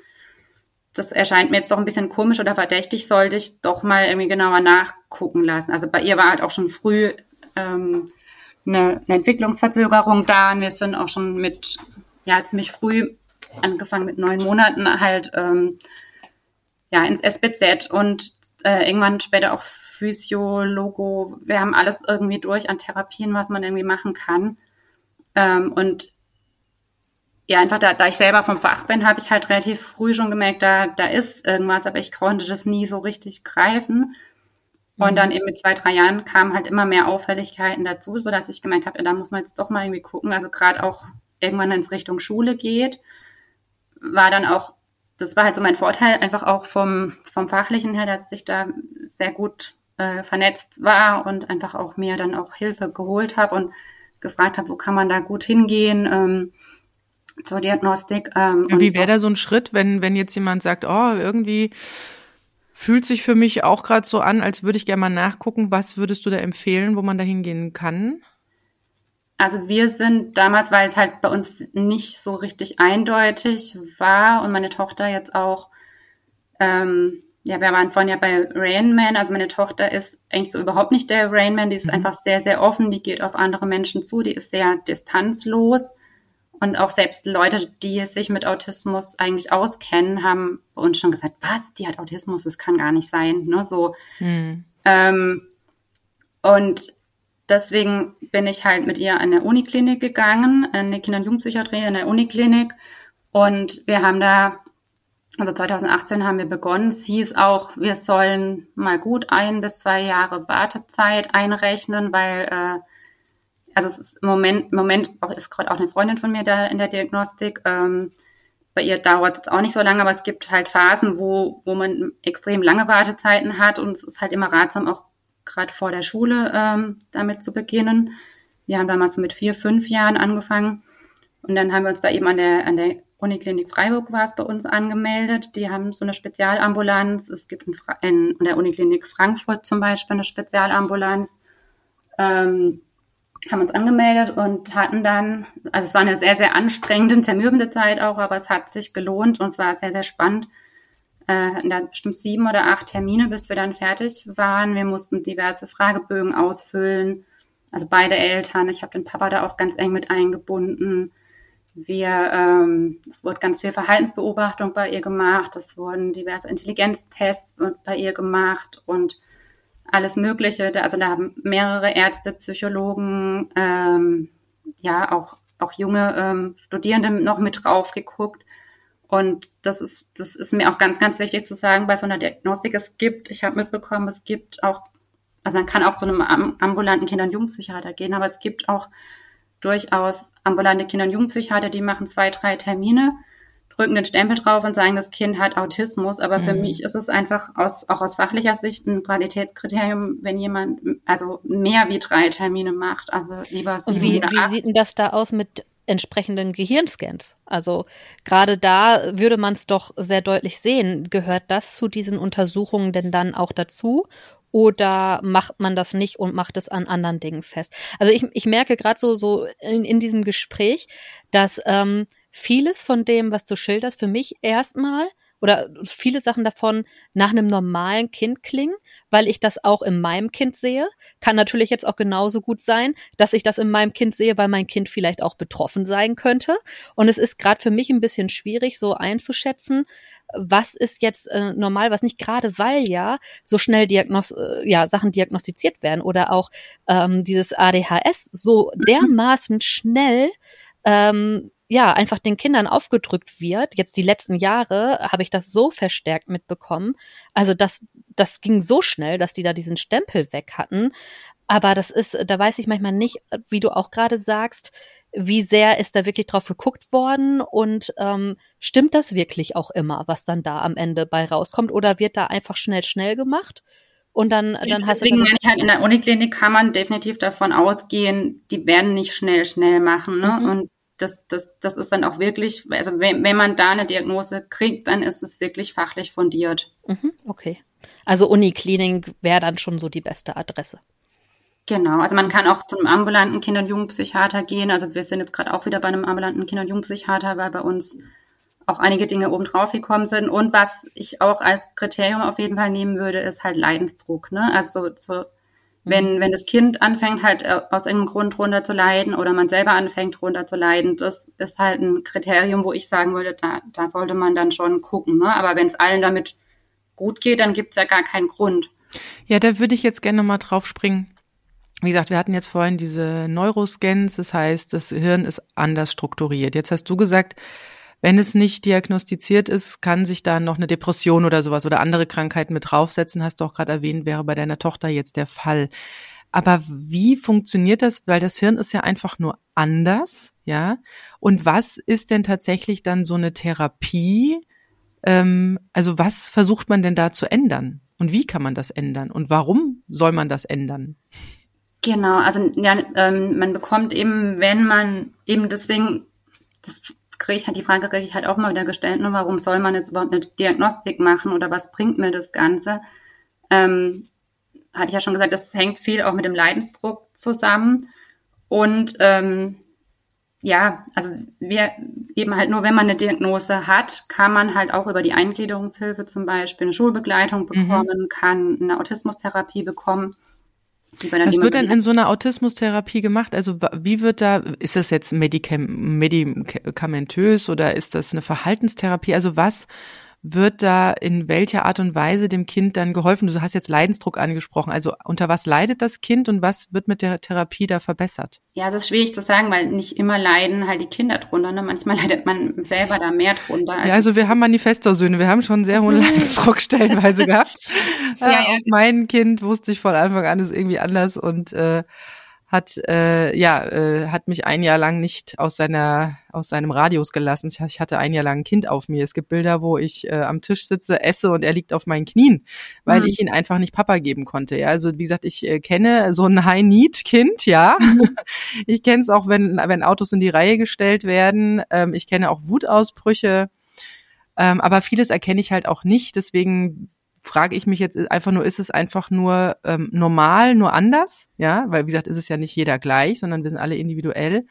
das erscheint mir jetzt doch ein bisschen komisch oder verdächtig, sollte ich doch mal irgendwie genauer nachgucken lassen. Also bei ihr war halt auch schon früh ähm, eine, eine Entwicklungsverzögerung da und wir sind auch schon mit, ja, ziemlich früh angefangen mit neun Monaten halt ähm, ja ins SBZ und äh, irgendwann später auch Physio, Logo, wir haben alles irgendwie durch an Therapien, was man irgendwie machen kann. Ähm, und ja, einfach da, da ich selber vom Fach bin, habe ich halt relativ früh schon gemerkt, da, da ist irgendwas, aber ich konnte das nie so richtig greifen. Und dann mhm. eben mit zwei, drei Jahren kamen halt immer mehr Auffälligkeiten dazu, so dass ich gemerkt habe, da muss man jetzt doch mal irgendwie gucken. Also gerade auch irgendwann ins Richtung Schule geht, war dann auch, das war halt so mein Vorteil, einfach auch vom, vom Fachlichen her, dass ich da sehr gut äh, vernetzt war und einfach auch mir dann auch Hilfe geholt habe und gefragt habe, wo kann man da gut hingehen ähm, zur Diagnostik. Ähm, Wie wäre da so ein Schritt, wenn, wenn jetzt jemand sagt, oh, irgendwie fühlt sich für mich auch gerade so an, als würde ich gerne mal nachgucken, was würdest du da empfehlen, wo man da hingehen kann? Also wir sind damals, weil es halt bei uns nicht so richtig eindeutig war und meine Tochter jetzt auch ähm, ja, wir waren vorhin ja bei Rain Man. Also meine Tochter ist eigentlich so überhaupt nicht der Rain Man. Die ist mhm. einfach sehr, sehr offen. Die geht auf andere Menschen zu. Die ist sehr distanzlos. Und auch selbst Leute, die sich mit Autismus eigentlich auskennen, haben bei uns schon gesagt, was, die hat Autismus, das kann gar nicht sein. Ne? So. Mhm. Ähm, und deswegen bin ich halt mit ihr an der Uniklinik gegangen, in der Kinder- und Jugendpsychiatrie in der Uniklinik. Und wir haben da also 2018 haben wir begonnen. Es hieß auch, wir sollen mal gut ein bis zwei Jahre Wartezeit einrechnen, weil äh, also es ist im Moment, im Moment ist, gerade auch eine Freundin von mir da in der Diagnostik. Ähm, bei ihr dauert es auch nicht so lange, aber es gibt halt Phasen, wo, wo man extrem lange Wartezeiten hat und es ist halt immer ratsam, auch gerade vor der Schule ähm, damit zu beginnen. Wir haben damals so mit vier, fünf Jahren angefangen und dann haben wir uns da eben an der, an der Uniklinik Freiburg war es bei uns angemeldet. Die haben so eine Spezialambulanz. Es gibt in, in, in der Uniklinik Frankfurt zum Beispiel eine Spezialambulanz. Ähm, haben uns angemeldet und hatten dann, also es war eine sehr, sehr anstrengende, zermürbende Zeit auch, aber es hat sich gelohnt und es war sehr, sehr spannend. Äh, hatten dann bestimmt sieben oder acht Termine, bis wir dann fertig waren. Wir mussten diverse Fragebögen ausfüllen. Also beide Eltern. Ich habe den Papa da auch ganz eng mit eingebunden. Wir, ähm, es wurde ganz viel Verhaltensbeobachtung bei ihr gemacht. Es wurden diverse Intelligenztests bei ihr gemacht und alles Mögliche. Also da haben mehrere Ärzte, Psychologen, ähm, ja auch auch junge ähm, Studierende noch mit drauf geguckt. Und das ist das ist mir auch ganz ganz wichtig zu sagen bei so einer Diagnostik. Es gibt, ich habe mitbekommen, es gibt auch, also man kann auch zu einem ambulanten Kinder- und Jugendpsychiater gehen, aber es gibt auch durchaus ambulante Kinder- und Jugendpsychiater, die machen zwei, drei Termine drücken den Stempel drauf und sagen, das Kind hat Autismus. Aber mhm. für mich ist es einfach aus, auch aus fachlicher Sicht ein Qualitätskriterium, wenn jemand also mehr wie drei Termine macht. Also lieber sieben wie, wie sieht denn das da aus mit entsprechenden Gehirnscans. Also gerade da würde man es doch sehr deutlich sehen. Gehört das zu diesen Untersuchungen denn dann auch dazu? Oder macht man das nicht und macht es an anderen Dingen fest? Also ich, ich merke gerade so, so in, in diesem Gespräch, dass ähm, vieles von dem, was du schilderst, für mich erstmal oder viele Sachen davon nach einem normalen Kind klingen, weil ich das auch in meinem Kind sehe. Kann natürlich jetzt auch genauso gut sein, dass ich das in meinem Kind sehe, weil mein Kind vielleicht auch betroffen sein könnte. Und es ist gerade für mich ein bisschen schwierig, so einzuschätzen, was ist jetzt äh, normal, was nicht, gerade weil ja so schnell Diagnos äh, ja, Sachen diagnostiziert werden oder auch ähm, dieses ADHS so mhm. dermaßen schnell ähm, ja, einfach den Kindern aufgedrückt wird. Jetzt die letzten Jahre habe ich das so verstärkt mitbekommen. Also das, das ging so schnell, dass die da diesen Stempel weg hatten. Aber das ist, da weiß ich manchmal nicht, wie du auch gerade sagst, wie sehr ist da wirklich drauf geguckt worden und ähm, stimmt das wirklich auch immer, was dann da am Ende bei rauskommt oder wird da einfach schnell schnell gemacht? Und dann, dann hast Deswegen du. Deswegen ich halt in der Uniklinik kann man definitiv davon ausgehen, die werden nicht schnell, schnell machen. Ne? Mhm. Und das, das, das ist dann auch wirklich, also wenn, wenn man da eine Diagnose kriegt, dann ist es wirklich fachlich fundiert. Mhm, okay. Also Uniklinik wäre dann schon so die beste Adresse. Genau, also man kann auch zu einem ambulanten Kinder- und Jugendpsychiater gehen. Also wir sind jetzt gerade auch wieder bei einem ambulanten Kinder- und Jugendpsychiater, weil bei uns auch einige Dinge oben drauf gekommen sind. Und was ich auch als Kriterium auf jeden Fall nehmen würde, ist halt Leidensdruck. Ne? Also so, so wenn, mhm. wenn das Kind anfängt, halt äh, aus irgendeinem Grund runter zu leiden oder man selber anfängt, runter zu leiden, das ist halt ein Kriterium, wo ich sagen würde, da, da sollte man dann schon gucken. Ne? Aber wenn es allen damit gut geht, dann gibt es ja gar keinen Grund. Ja, da würde ich jetzt gerne nochmal drauf springen. Wie gesagt, wir hatten jetzt vorhin diese Neuroscans, das heißt, das Hirn ist anders strukturiert. Jetzt hast du gesagt, wenn es nicht diagnostiziert ist, kann sich da noch eine Depression oder sowas oder andere Krankheiten mit draufsetzen. Hast du auch gerade erwähnt, wäre bei deiner Tochter jetzt der Fall. Aber wie funktioniert das? Weil das Hirn ist ja einfach nur anders, ja. Und was ist denn tatsächlich dann so eine Therapie? Ähm, also was versucht man denn da zu ändern? Und wie kann man das ändern? Und warum soll man das ändern? Genau, also ja, ähm, man bekommt eben, wenn man eben deswegen, das kriege ich halt die Frage kriege ich halt auch mal wieder gestellt, nur warum soll man jetzt überhaupt eine Diagnostik machen oder was bringt mir das Ganze? Ähm, hatte ich ja schon gesagt, das hängt viel auch mit dem Leidensdruck zusammen. Und ähm, ja, also wir eben halt nur, wenn man eine Diagnose hat, kann man halt auch über die Eingliederungshilfe zum Beispiel eine Schulbegleitung mhm. bekommen, mhm. kann eine Autismustherapie bekommen. Was wird denn in so einer Autismustherapie gemacht? Also wie wird da, ist das jetzt medikam medikamentös oder ist das eine Verhaltenstherapie? Also was wird da in welcher Art und Weise dem Kind dann geholfen? Du hast jetzt Leidensdruck angesprochen. Also unter was leidet das Kind und was wird mit der Therapie da verbessert? Ja, das ist schwierig zu sagen, weil nicht immer leiden halt die Kinder drunter. Ne? Manchmal leidet man selber da mehr drunter. ja, also wir haben Manifestor-Söhne. Wir haben schon sehr hohen Leidensdruck stellenweise gehabt. ja, ja. Mein Kind wusste ich von Anfang an, ist irgendwie anders und äh, hat äh, ja äh, hat mich ein Jahr lang nicht aus seiner aus seinem Radius gelassen. Ich, ich hatte ein Jahr lang ein Kind auf mir. Es gibt Bilder, wo ich äh, am Tisch sitze, esse und er liegt auf meinen Knien, weil mhm. ich ihn einfach nicht Papa geben konnte. Ja, also wie gesagt, ich äh, kenne so ein High Need Kind, ja. Mhm. ich kenne es auch, wenn wenn Autos in die Reihe gestellt werden. Ähm, ich kenne auch Wutausbrüche. Ähm, aber vieles erkenne ich halt auch nicht. Deswegen frage ich mich jetzt einfach nur, ist es einfach nur ähm, normal, nur anders? Ja, weil wie gesagt, ist es ja nicht jeder gleich, sondern wir sind alle individuell.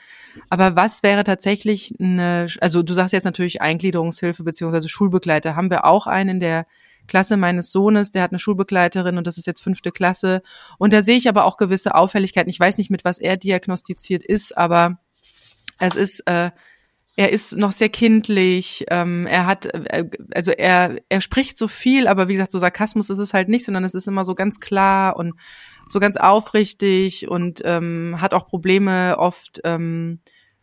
Aber was wäre tatsächlich eine, also du sagst jetzt natürlich Eingliederungshilfe beziehungsweise Schulbegleiter. Haben wir auch einen in der Klasse meines Sohnes, der hat eine Schulbegleiterin und das ist jetzt fünfte Klasse. Und da sehe ich aber auch gewisse Auffälligkeiten. Ich weiß nicht, mit was er diagnostiziert ist, aber es ist, äh, er ist noch sehr kindlich, ähm, er hat, äh, also er, er spricht so viel, aber wie gesagt, so Sarkasmus ist es halt nicht, sondern es ist immer so ganz klar und so ganz aufrichtig und ähm, hat auch Probleme oft, ähm,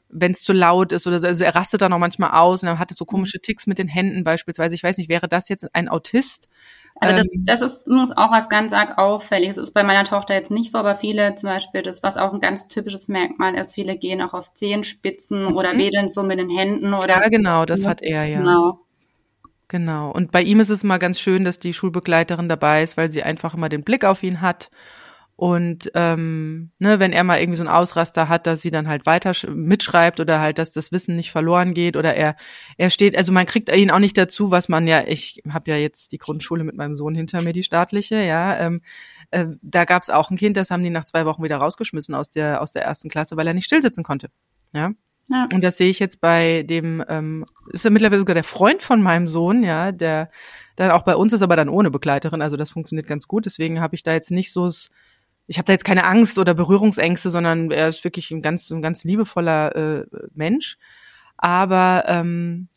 wenn es zu laut ist oder so. Also er rastet dann auch manchmal aus und er hatte so mhm. komische Ticks mit den Händen beispielsweise. Ich weiß nicht, wäre das jetzt ein Autist? Also das, ähm, das ist muss auch was ganz arg auffälliges. Das ist bei meiner Tochter jetzt nicht so, aber viele zum Beispiel, das was auch ein ganz typisches Merkmal ist, viele gehen auch auf Zehenspitzen mhm. oder wedeln so mit den Händen oder. Ja, genau, das hat er ja. Genau. Genau. Und bei ihm ist es mal ganz schön, dass die Schulbegleiterin dabei ist, weil sie einfach immer den Blick auf ihn hat und ähm, ne, wenn er mal irgendwie so einen Ausraster hat, dass sie dann halt weiter mitschreibt oder halt, dass das Wissen nicht verloren geht oder er er steht, also man kriegt ihn auch nicht dazu, was man ja, ich habe ja jetzt die Grundschule mit meinem Sohn hinter mir, die staatliche, ja, ähm, äh, da gab es auch ein Kind, das haben die nach zwei Wochen wieder rausgeschmissen aus der aus der ersten Klasse, weil er nicht stillsitzen konnte, ja. Ja. Und das sehe ich jetzt bei dem, ähm, ist ja mittlerweile sogar der Freund von meinem Sohn, ja, der dann auch bei uns ist, aber dann ohne Begleiterin. Also das funktioniert ganz gut. Deswegen habe ich da jetzt nicht so ich habe da jetzt keine Angst oder Berührungsängste, sondern er ist wirklich ein ganz, ein ganz liebevoller äh, Mensch. Aber ähm,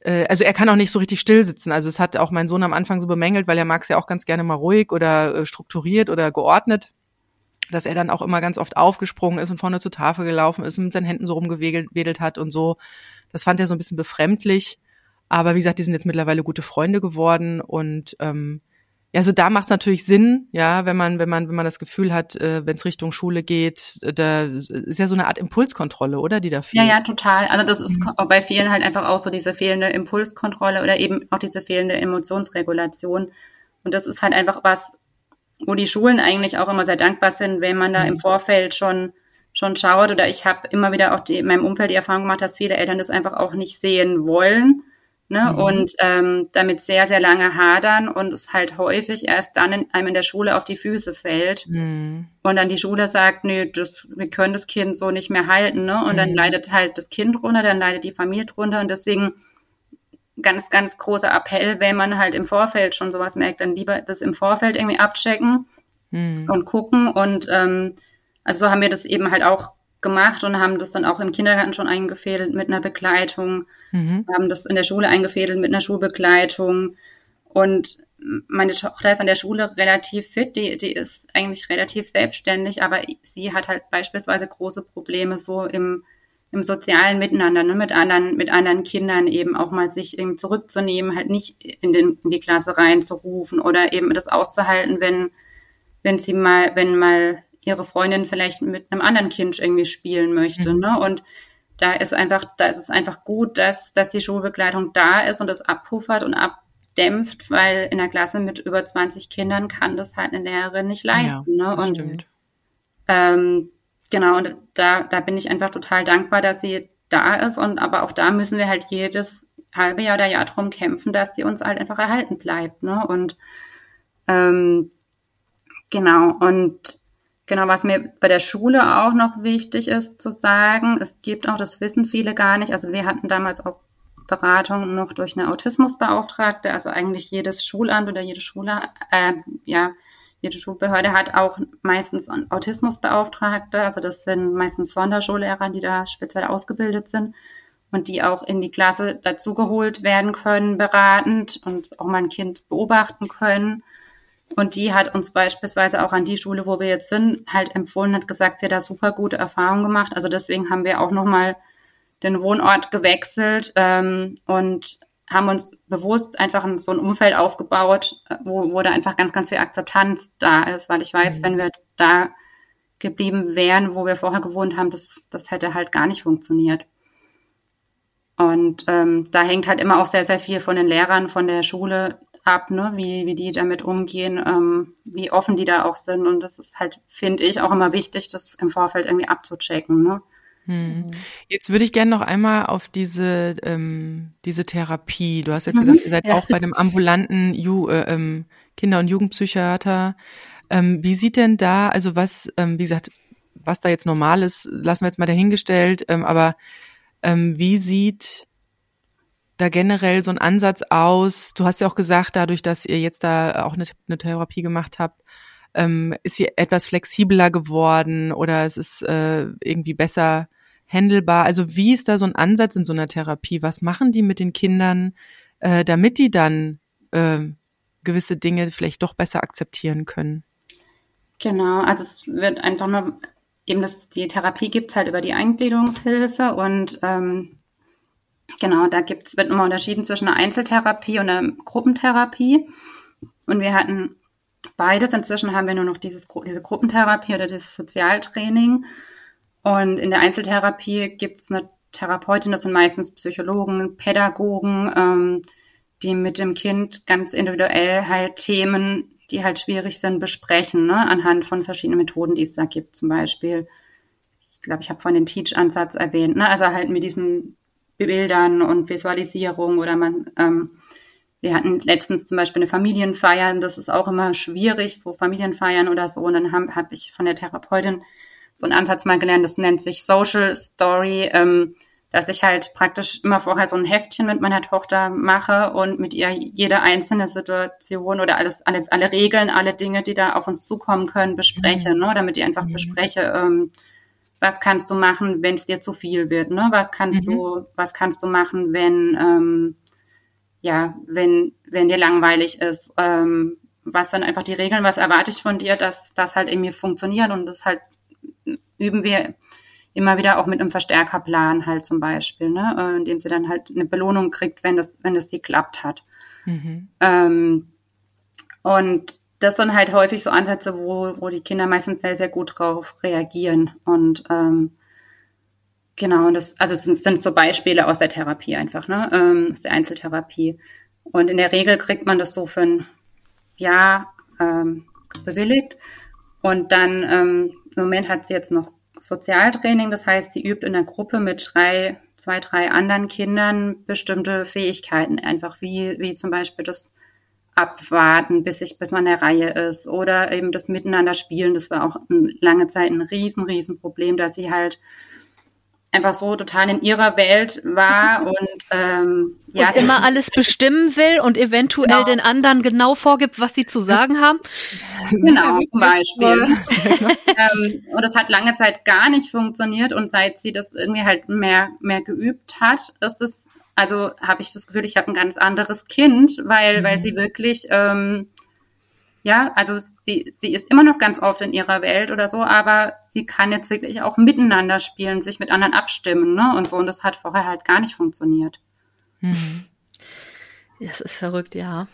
äh, also er kann auch nicht so richtig still sitzen. Also es hat auch mein Sohn am Anfang so bemängelt, weil er mag es ja auch ganz gerne mal ruhig oder äh, strukturiert oder geordnet, dass er dann auch immer ganz oft aufgesprungen ist und vorne zur Tafel gelaufen ist und mit seinen Händen so rumgewedelt hat und so. Das fand er so ein bisschen befremdlich. Aber wie gesagt, die sind jetzt mittlerweile gute Freunde geworden und ähm, ja, so da macht es natürlich Sinn, ja, wenn man, wenn man, wenn man das Gefühl hat, äh, wenn es Richtung Schule geht, äh, da ist ja so eine Art Impulskontrolle, oder, die da fehlt. Ja, ja, total. Also das ist mhm. bei vielen halt einfach auch so diese fehlende Impulskontrolle oder eben auch diese fehlende Emotionsregulation. Und das ist halt einfach was, wo die Schulen eigentlich auch immer sehr dankbar sind, wenn man da mhm. im Vorfeld schon schon schaut. Oder ich habe immer wieder auch die, in meinem Umfeld die Erfahrung gemacht, dass viele Eltern das einfach auch nicht sehen wollen Ne? Mhm. Und ähm, damit sehr, sehr lange hadern und es halt häufig erst dann in, einem in der Schule auf die Füße fällt. Mhm. Und dann die Schule sagt, nee, das, wir können das Kind so nicht mehr halten. Ne? Und mhm. dann leidet halt das Kind runter, dann leidet die Familie drunter. Und deswegen ganz, ganz großer Appell, wenn man halt im Vorfeld schon sowas merkt, dann lieber das im Vorfeld irgendwie abchecken mhm. und gucken. Und ähm, also so haben wir das eben halt auch gemacht und haben das dann auch im Kindergarten schon eingefädelt mit einer Begleitung, mhm. haben das in der Schule eingefädelt mit einer Schulbegleitung und meine Tochter ist an der Schule relativ fit, die, die ist eigentlich relativ selbstständig, aber sie hat halt beispielsweise große Probleme so im, im sozialen Miteinander, ne, mit anderen, mit anderen Kindern eben auch mal sich eben zurückzunehmen, halt nicht in, den, in die Klasse reinzurufen oder eben das auszuhalten, wenn, wenn sie mal, wenn mal ihre Freundin vielleicht mit einem anderen Kind irgendwie spielen möchte. Mhm. Ne? Und da ist einfach, da ist es einfach gut, dass, dass die Schulbegleitung da ist und das abpuffert und abdämpft, weil in der Klasse mit über 20 Kindern kann das halt eine Lehrerin nicht leisten. Ja, ne? Und stimmt. Ähm, genau, und da, da bin ich einfach total dankbar, dass sie da ist. Und aber auch da müssen wir halt jedes halbe Jahr oder Jahr drum kämpfen, dass die uns halt einfach erhalten bleibt. Ne? Und ähm, genau, und Genau, was mir bei der Schule auch noch wichtig ist zu sagen, es gibt auch, das wissen viele gar nicht, also wir hatten damals auch Beratung noch durch eine Autismusbeauftragte, also eigentlich jedes Schulamt oder jede Schule, äh, ja, jede Schulbehörde hat auch meistens Autismusbeauftragte, also das sind meistens Sonderschullehrer, die da speziell ausgebildet sind und die auch in die Klasse dazugeholt werden können, beratend und auch mal ein Kind beobachten können. Und die hat uns beispielsweise auch an die Schule, wo wir jetzt sind, halt empfohlen, hat gesagt, sie hat da super gute Erfahrungen gemacht. Also deswegen haben wir auch nochmal den Wohnort gewechselt ähm, und haben uns bewusst einfach so ein Umfeld aufgebaut, wo, wo da einfach ganz, ganz viel Akzeptanz da ist, weil ich weiß, mhm. wenn wir da geblieben wären, wo wir vorher gewohnt haben, das, das hätte halt gar nicht funktioniert. Und ähm, da hängt halt immer auch sehr, sehr viel von den Lehrern, von der Schule ab, ne? wie, wie die damit umgehen, ähm, wie offen die da auch sind. Und das ist halt, finde ich, auch immer wichtig, das im Vorfeld irgendwie abzuchecken. Ne? Hm. Jetzt würde ich gerne noch einmal auf diese ähm, diese Therapie. Du hast jetzt mhm. gesagt, ihr seid ja. auch bei einem ambulanten Ju äh, ähm, Kinder- und Jugendpsychiater. Ähm, wie sieht denn da, also was, ähm, wie gesagt, was da jetzt normal ist, lassen wir jetzt mal dahingestellt, ähm, aber ähm, wie sieht da generell so ein Ansatz aus? Du hast ja auch gesagt, dadurch, dass ihr jetzt da auch eine, eine Therapie gemacht habt, ähm, ist sie etwas flexibler geworden oder es ist äh, irgendwie besser handelbar? Also wie ist da so ein Ansatz in so einer Therapie? Was machen die mit den Kindern, äh, damit die dann äh, gewisse Dinge vielleicht doch besser akzeptieren können? Genau, also es wird einfach nur eben das, die Therapie gibt's halt über die Eingliederungshilfe und ähm, genau, da gibt's, wird immer unterschieden zwischen einer Einzeltherapie und einer Gruppentherapie. Und wir hatten beides. Inzwischen haben wir nur noch dieses, diese Gruppentherapie oder dieses Sozialtraining. Und in der Einzeltherapie gibt es eine Therapeutin, das sind meistens Psychologen, Pädagogen, ähm, die mit dem Kind ganz individuell halt Themen, die halt schwierig sind, besprechen, ne? anhand von verschiedenen Methoden, die es da gibt. Zum Beispiel, ich glaube, ich habe von den Teach-Ansatz erwähnt, ne? also halt mit diesen Bildern und Visualisierung oder man, ähm, wir hatten letztens zum Beispiel eine Familienfeier, und das ist auch immer schwierig, so Familienfeiern oder so. Und dann habe hab ich von der Therapeutin so einen Ansatz mal gelernt, das nennt sich Social Story, ähm, dass ich halt praktisch immer vorher so ein Heftchen mit meiner Tochter mache und mit ihr jede einzelne Situation oder alles, alle, alle Regeln, alle Dinge, die da auf uns zukommen können, bespreche, mhm. ne, damit ich einfach mhm. bespreche, ähm, was kannst du machen, wenn es dir zu viel wird, ne? Was kannst mhm. du, was kannst du machen, wenn, ähm, ja, wenn, wenn dir langweilig ist, ähm, was dann einfach die Regeln, was erwarte ich von dir, dass das halt irgendwie funktioniert und das halt üben wir immer wieder auch mit einem Verstärkerplan halt zum Beispiel, ne, äh, indem sie dann halt eine Belohnung kriegt, wenn das, wenn das geklappt hat. Mhm. Ähm, und das sind halt häufig so Ansätze, wo, wo die Kinder meistens sehr, sehr gut drauf reagieren. Und ähm, genau, und das, also es sind, sind so Beispiele aus der Therapie einfach, ne? Ähm, aus der Einzeltherapie. Und in der Regel kriegt man das so für ein Jahr ähm, bewilligt. Und dann ähm, im Moment hat sie jetzt noch Sozialtraining, das heißt, sie übt in der Gruppe mit drei, zwei, drei anderen Kindern bestimmte Fähigkeiten, einfach wie, wie zum Beispiel das Abwarten, bis ich, bis man in der Reihe ist oder eben das Miteinander spielen. Das war auch lange Zeit ein riesen, riesen Problem, dass sie halt einfach so total in ihrer Welt war und ähm, ja, und immer alles bestimmen will und eventuell genau. den anderen genau vorgibt, was sie zu sagen das, haben. Genau, zum Beispiel. ähm, und das hat lange Zeit gar nicht funktioniert und seit sie das irgendwie halt mehr mehr geübt hat, ist es also habe ich das Gefühl, ich habe ein ganz anderes Kind, weil mhm. weil sie wirklich ähm, ja, also sie, sie ist immer noch ganz oft in ihrer Welt oder so, aber sie kann jetzt wirklich auch miteinander spielen, sich mit anderen abstimmen, ne? Und so. Und das hat vorher halt gar nicht funktioniert. Mhm. Das ist verrückt, ja.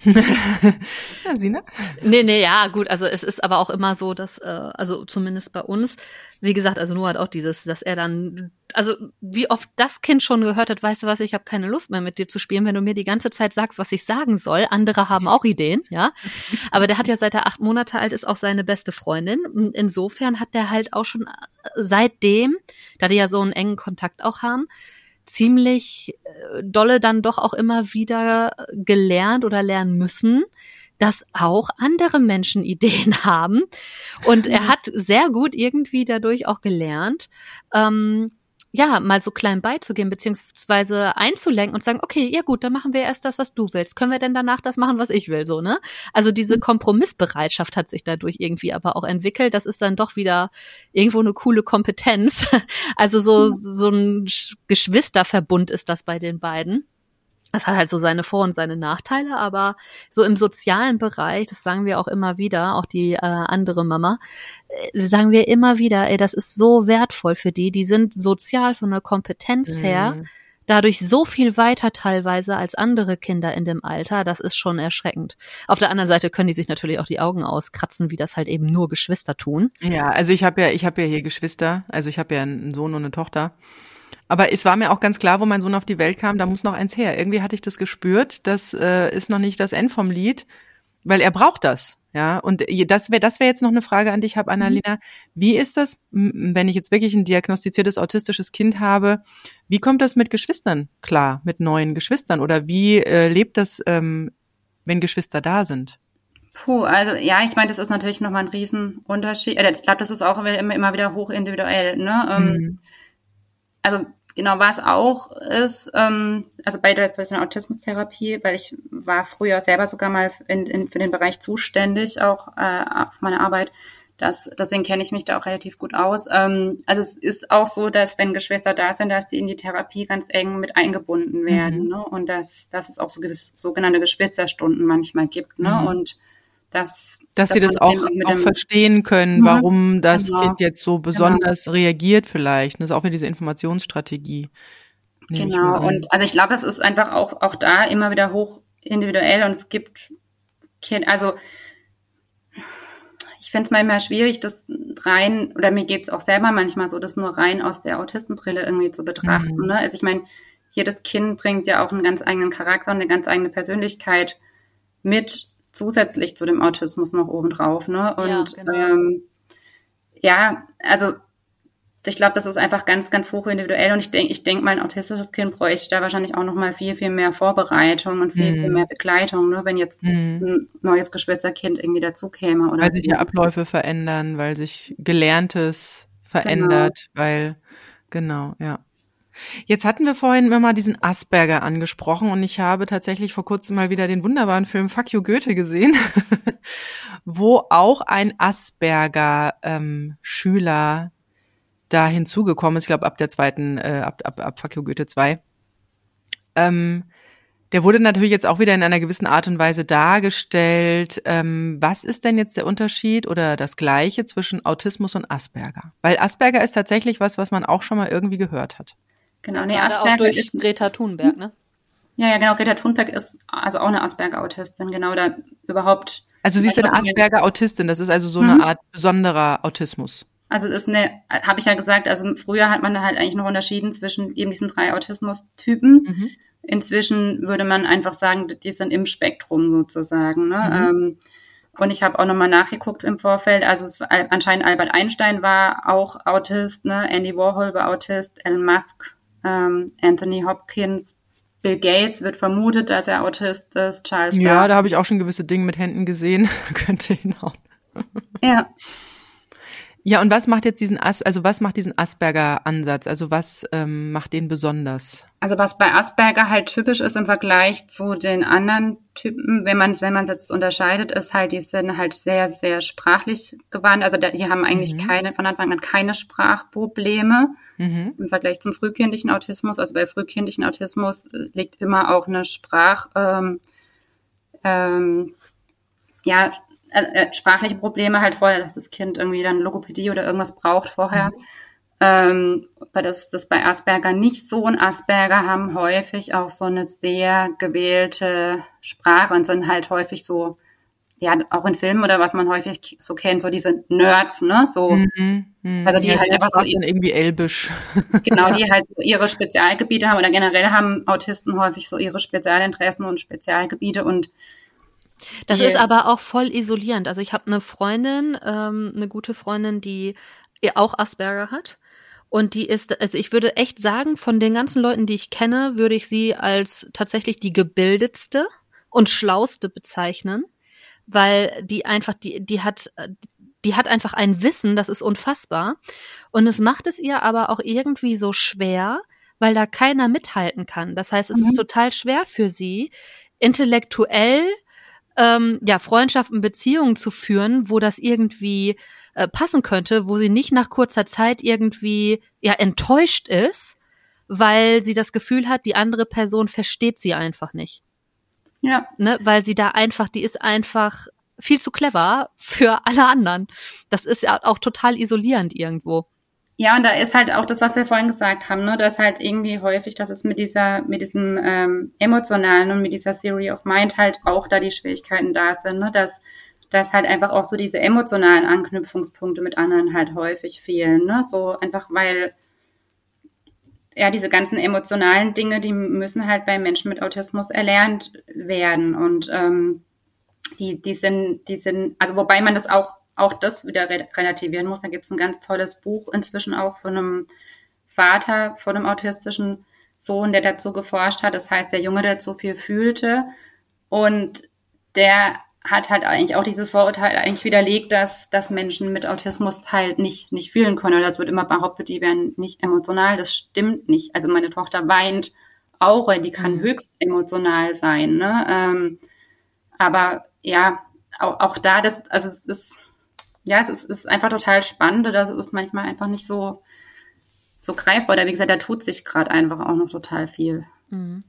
ja, Sina? Nee, nee, ja, gut. Also es ist aber auch immer so, dass, äh, also zumindest bei uns, wie gesagt, also nur hat auch dieses, dass er dann, also wie oft das Kind schon gehört hat, weißt du was, ich habe keine Lust mehr mit dir zu spielen, wenn du mir die ganze Zeit sagst, was ich sagen soll. Andere haben auch Ideen, ja. Aber der hat ja seit er acht Monate alt ist auch seine beste Freundin. Insofern hat der halt auch schon äh, seitdem, da die ja so einen engen Kontakt auch haben, ziemlich äh, dolle dann doch auch immer wieder gelernt oder lernen müssen, dass auch andere Menschen Ideen haben. Und er hat sehr gut irgendwie dadurch auch gelernt, ähm, ja, mal so klein beizugehen, beziehungsweise einzulenken und sagen, okay, ja gut, dann machen wir erst das, was du willst. Können wir denn danach das machen, was ich will, so, ne? Also diese mhm. Kompromissbereitschaft hat sich dadurch irgendwie aber auch entwickelt. Das ist dann doch wieder irgendwo eine coole Kompetenz. Also so, so ein Geschwisterverbund ist das bei den beiden. Das hat halt so seine Vor- und seine Nachteile, aber so im sozialen Bereich, das sagen wir auch immer wieder, auch die äh, andere Mama, äh, sagen wir immer wieder, ey, das ist so wertvoll für die. Die sind sozial von der Kompetenz her mhm. dadurch so viel weiter teilweise als andere Kinder in dem Alter. Das ist schon erschreckend. Auf der anderen Seite können die sich natürlich auch die Augen auskratzen, wie das halt eben nur Geschwister tun. Ja, also ich habe ja, ich habe ja hier Geschwister. Also ich habe ja einen Sohn und eine Tochter. Aber es war mir auch ganz klar, wo mein Sohn auf die Welt kam, da muss noch eins her. Irgendwie hatte ich das gespürt, das äh, ist noch nicht das End vom Lied. weil er braucht das. Ja, und das wäre das wäre jetzt noch eine Frage an dich, Annalena. Mhm. Wie ist das, wenn ich jetzt wirklich ein diagnostiziertes autistisches Kind habe? Wie kommt das mit Geschwistern klar, mit neuen Geschwistern? Oder wie äh, lebt das, ähm, wenn Geschwister da sind? Puh, also ja, ich meine, das ist natürlich nochmal ein Riesenunterschied. Äh, ich glaube, das ist auch immer, immer wieder hoch individuell. Ne? Ähm, mhm. Also Genau, was auch ist, ähm, also bei der, der Autismustherapie, weil ich war früher selber sogar mal in, in, für den Bereich zuständig, auch äh, auf meiner Arbeit. Das, deswegen kenne ich mich da auch relativ gut aus. Ähm, also es ist auch so, dass wenn Geschwister da sind, dass die in die Therapie ganz eng mit eingebunden werden. Mhm. Ne? Und dass, dass es auch so gewisse sogenannte Geschwisterstunden manchmal gibt. Ne? Mhm. Und dass, dass, dass sie das auch, auch verstehen können, mhm, warum das genau. Kind jetzt so genau. besonders genau. reagiert vielleicht. Das ist auch wieder diese Informationsstrategie. Genau, und also ich glaube, es ist einfach auch, auch da immer wieder hoch individuell und es gibt Kind, also ich finde es manchmal schwierig, das rein, oder mir geht es auch selber manchmal so, das nur rein aus der Autistenbrille irgendwie zu betrachten. Mhm. Ne? Also ich meine, jedes Kind bringt ja auch einen ganz eigenen Charakter und eine ganz eigene Persönlichkeit mit zusätzlich zu dem Autismus noch obendrauf. Ne? Und ja, genau. ähm, ja also ich glaube, das ist einfach ganz, ganz hoch individuell und ich denke, ich denke, mein autistisches Kind bräuchte da wahrscheinlich auch noch mal viel, viel mehr Vorbereitung und viel, mm. viel mhm. mehr Begleitung, ne, wenn jetzt mm. ein neues Geschwisterkind irgendwie dazu käme. Oder weil sich ja Abläufe verändern, weil sich Gelerntes verändert, genau. weil, genau, ja. Jetzt hatten wir vorhin immer mal diesen Asperger angesprochen und ich habe tatsächlich vor kurzem mal wieder den wunderbaren Film Fuck You Goethe gesehen, wo auch ein Asperger ähm, da hinzugekommen ist, ich glaube ab der zweiten, äh, ab, ab, ab Fuck You Goethe 2. Ähm, der wurde natürlich jetzt auch wieder in einer gewissen Art und Weise dargestellt. Ähm, was ist denn jetzt der Unterschied oder das Gleiche zwischen Autismus und Asperger? Weil Asperger ist tatsächlich was, was man auch schon mal irgendwie gehört hat. Genau, nee, Asperger auch durch ist, Greta Thunberg, ne? Ja, ja, genau. Greta Thunberg ist also auch eine Asperger-Autistin, genau da überhaupt. Also sie ist eine Asperger-Autistin, das ist also so mhm. eine Art besonderer Autismus. Also das ist eine, habe ich ja gesagt, also früher hat man halt eigentlich noch unterschieden zwischen eben diesen drei Autismus-Typen. Mhm. Inzwischen würde man einfach sagen, die sind im Spektrum sozusagen. Ne? Mhm. Ähm, und ich habe auch nochmal nachgeguckt im Vorfeld. Also es, anscheinend Albert Einstein war auch Autist, ne? Andy Warhol war Autist, Elon Musk ähm, Anthony Hopkins, Bill Gates wird vermutet, dass er Autist ist, Charles. Ja, da habe ich auch schon gewisse Dinge mit Händen gesehen. Könnte hinhauen. Ja. Ja, und was macht jetzt diesen As also was macht diesen Asperger-Ansatz? Also was ähm, macht den besonders? Also was bei Asperger halt typisch ist im Vergleich zu den anderen Typen, wenn man wenn man es jetzt unterscheidet, ist halt, die sind halt sehr, sehr sprachlich gewandt. Also die haben eigentlich mhm. keine, von Anfang an keine Sprachprobleme mhm. im Vergleich zum frühkindlichen Autismus. Also bei frühkindlichen Autismus liegt immer auch eine Sprach, ähm, ähm, ja, äh, äh, sprachliche Probleme halt vorher, dass das Kind irgendwie dann Logopädie oder irgendwas braucht vorher. Mhm. Ähm, weil das, das bei Asperger nicht so. Und Asperger haben häufig auch so eine sehr gewählte Sprache und sind halt häufig so, ja, auch in Filmen oder was man häufig so kennt, so diese Nerds, ne? So, mhm, mh. also die ja, halt einfach so irgendwie elbisch. Genau, die halt so ihre Spezialgebiete haben oder generell haben Autisten häufig so ihre Spezialinteressen und Spezialgebiete und das ist aber auch voll isolierend. Also ich habe eine Freundin, ähm, eine gute Freundin, die auch Asperger hat. Und die ist, also ich würde echt sagen, von den ganzen Leuten, die ich kenne, würde ich sie als tatsächlich die gebildetste und schlauste bezeichnen, weil die einfach, die, die hat, die hat einfach ein Wissen, das ist unfassbar. Und es macht es ihr aber auch irgendwie so schwer, weil da keiner mithalten kann. Das heißt, es mhm. ist total schwer für sie, intellektuell ähm, ja, Freundschaften, Beziehungen zu führen, wo das irgendwie äh, passen könnte, wo sie nicht nach kurzer Zeit irgendwie ja enttäuscht ist, weil sie das Gefühl hat, die andere Person versteht sie einfach nicht. Ja. Ne, weil sie da einfach, die ist einfach viel zu clever für alle anderen. Das ist ja auch total isolierend irgendwo. Ja, und da ist halt auch das, was wir vorhin gesagt haben, ne, dass halt irgendwie häufig, dass es mit dieser, mit diesem ähm, emotionalen und mit dieser Theory of Mind halt auch da die Schwierigkeiten da sind, ne, dass, dass halt einfach auch so diese emotionalen Anknüpfungspunkte mit anderen halt häufig fehlen, ne, so einfach weil ja diese ganzen emotionalen Dinge, die müssen halt bei Menschen mit Autismus erlernt werden und ähm, die, die sind, die sind, also wobei man das auch, auch das wieder relativieren muss. Da gibt es ein ganz tolles Buch inzwischen auch von einem Vater von einem autistischen Sohn, der dazu geforscht hat. Das heißt, der Junge, der so viel fühlte und der hat halt eigentlich auch dieses Vorurteil eigentlich widerlegt, dass, dass Menschen mit Autismus halt nicht, nicht fühlen können. Oder es wird immer behauptet, die wären nicht emotional. Das stimmt nicht. Also meine Tochter weint auch, die kann mhm. höchst emotional sein. Ne? Ähm, aber ja, auch, auch da, das, also es ist, ja, es ist, es ist einfach total spannend. Das ist manchmal einfach nicht so, so greifbar. Oder wie gesagt, da tut sich gerade einfach auch noch total viel. Mhm.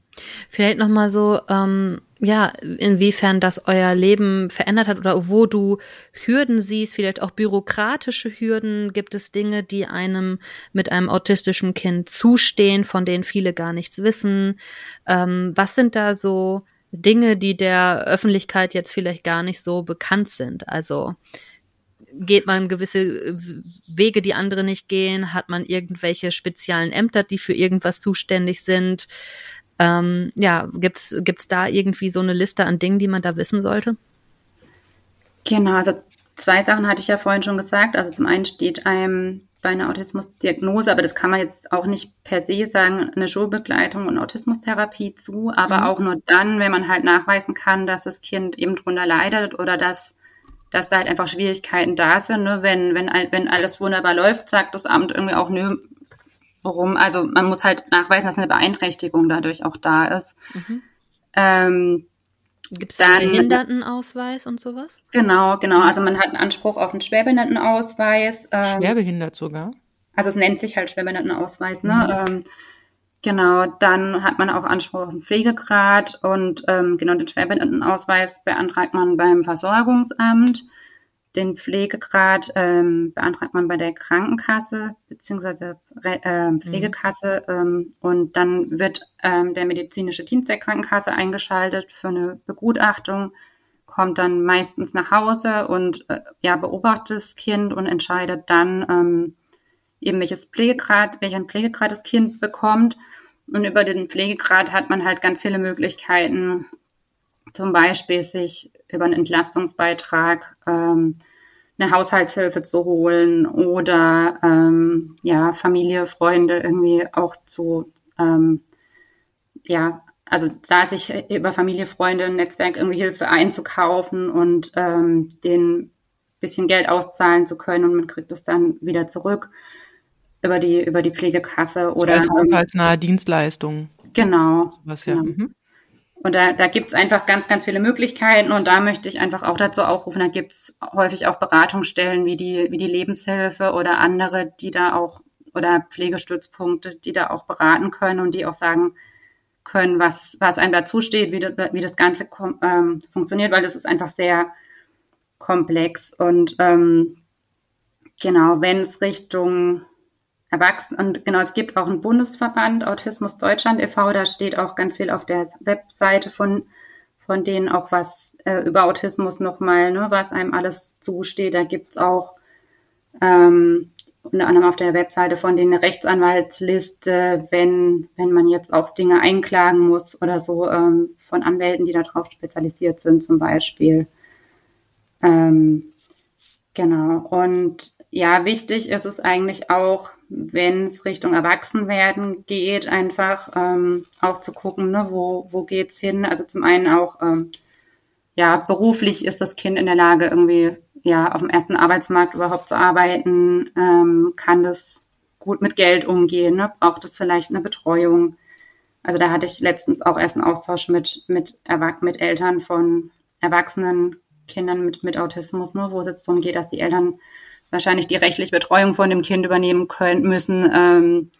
Vielleicht noch mal so, ähm, ja, inwiefern das euer Leben verändert hat oder wo du Hürden siehst, vielleicht auch bürokratische Hürden. Gibt es Dinge, die einem mit einem autistischen Kind zustehen, von denen viele gar nichts wissen? Ähm, was sind da so Dinge, die der Öffentlichkeit jetzt vielleicht gar nicht so bekannt sind? Also geht man gewisse Wege, die andere nicht gehen? Hat man irgendwelche speziellen Ämter, die für irgendwas zuständig sind? Ähm, ja, gibt's gibt's da irgendwie so eine Liste an Dingen, die man da wissen sollte? Genau, also zwei Sachen hatte ich ja vorhin schon gesagt. Also zum einen steht einem bei einer Autismusdiagnose, aber das kann man jetzt auch nicht per se sagen, eine Schulbegleitung und Autismustherapie zu, aber mhm. auch nur dann, wenn man halt nachweisen kann, dass das Kind eben drunter leidet oder dass, dass da halt einfach Schwierigkeiten da sind. Ne? Wenn, wenn, wenn alles wunderbar läuft, sagt das Amt irgendwie auch, nö, worum, also man muss halt nachweisen, dass eine Beeinträchtigung dadurch auch da ist. Mhm. Ähm, Gibt es einen Behindertenausweis und sowas? Genau, genau. Also man hat einen Anspruch auf einen Schwerbehindertenausweis. Ähm, Schwerbehindert sogar? Also es nennt sich halt Schwerbehindertenausweis, ne? Mhm. Ähm, genau, dann hat man auch Anspruch auf einen Pflegegrad und ähm, genau den Schwerbehindertenausweis beantragt man beim Versorgungsamt. Den Pflegegrad ähm, beantragt man bei der Krankenkasse beziehungsweise äh, Pflegekasse mhm. ähm, und dann wird ähm, der medizinische Dienst der Krankenkasse eingeschaltet für eine Begutachtung, kommt dann meistens nach Hause und äh, ja beobachtet das Kind und entscheidet dann ähm, eben welches Pflegegrad, welchen Pflegegrad das Kind bekommt. Und über den Pflegegrad hat man halt ganz viele Möglichkeiten, zum Beispiel sich über einen Entlastungsbeitrag ähm, eine Haushaltshilfe zu holen oder ähm, ja Familie, Freunde irgendwie auch zu ähm, ja also da sich über Familie, Freunde, Netzwerk irgendwie Hilfe einzukaufen und ähm, den bisschen Geld auszahlen zu können und man kriegt es dann wieder zurück über die über die Pflegekasse oder als haushaltsnahe Dienstleistung. Genau. Was ja. Mhm. Und da, da gibt es einfach ganz, ganz viele Möglichkeiten und da möchte ich einfach auch dazu aufrufen, da gibt es häufig auch Beratungsstellen wie die, wie die Lebenshilfe oder andere, die da auch, oder Pflegestützpunkte, die da auch beraten können und die auch sagen können, was, was einem dazu steht, wie, das, wie das Ganze ähm, funktioniert, weil das ist einfach sehr komplex. Und ähm, genau, wenn es Richtung Erwachsenen. Und genau, es gibt auch einen Bundesverband Autismus Deutschland e.V., da steht auch ganz viel auf der Webseite von, von denen auch was äh, über Autismus nochmal, ne, was einem alles zusteht. Da gibt's auch ähm, unter anderem auf der Webseite von denen eine Rechtsanwaltsliste, wenn, wenn man jetzt auch Dinge einklagen muss oder so, ähm, von Anwälten, die darauf spezialisiert sind, zum Beispiel. Ähm, genau. Und ja, wichtig ist es eigentlich auch, wenn es Richtung Erwachsenwerden geht, einfach ähm, auch zu gucken, ne, wo, wo geht's hin? Also zum einen auch, ähm, ja, beruflich ist das Kind in der Lage, irgendwie ja auf dem ersten Arbeitsmarkt überhaupt zu arbeiten, ähm, kann das gut mit Geld umgehen, ne? braucht es vielleicht eine Betreuung. Also da hatte ich letztens auch erst einen Austausch mit, mit, mit Eltern von erwachsenen Kindern mit, mit Autismus, ne, wo es jetzt darum geht, dass die Eltern wahrscheinlich die rechtliche Betreuung von dem Kind übernehmen können müssen. Ähm,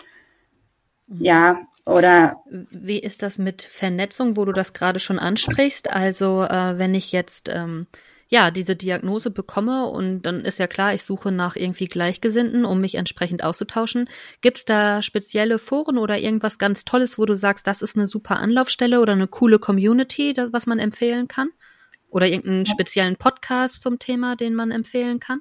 ja, oder wie ist das mit Vernetzung, wo du das gerade schon ansprichst? Also äh, wenn ich jetzt ähm, ja diese Diagnose bekomme und dann ist ja klar, ich suche nach irgendwie Gleichgesinnten, um mich entsprechend auszutauschen. Gibt es da spezielle Foren oder irgendwas ganz Tolles, wo du sagst, das ist eine super Anlaufstelle oder eine coole Community, das, was man empfehlen kann? Oder irgendeinen speziellen Podcast zum Thema, den man empfehlen kann?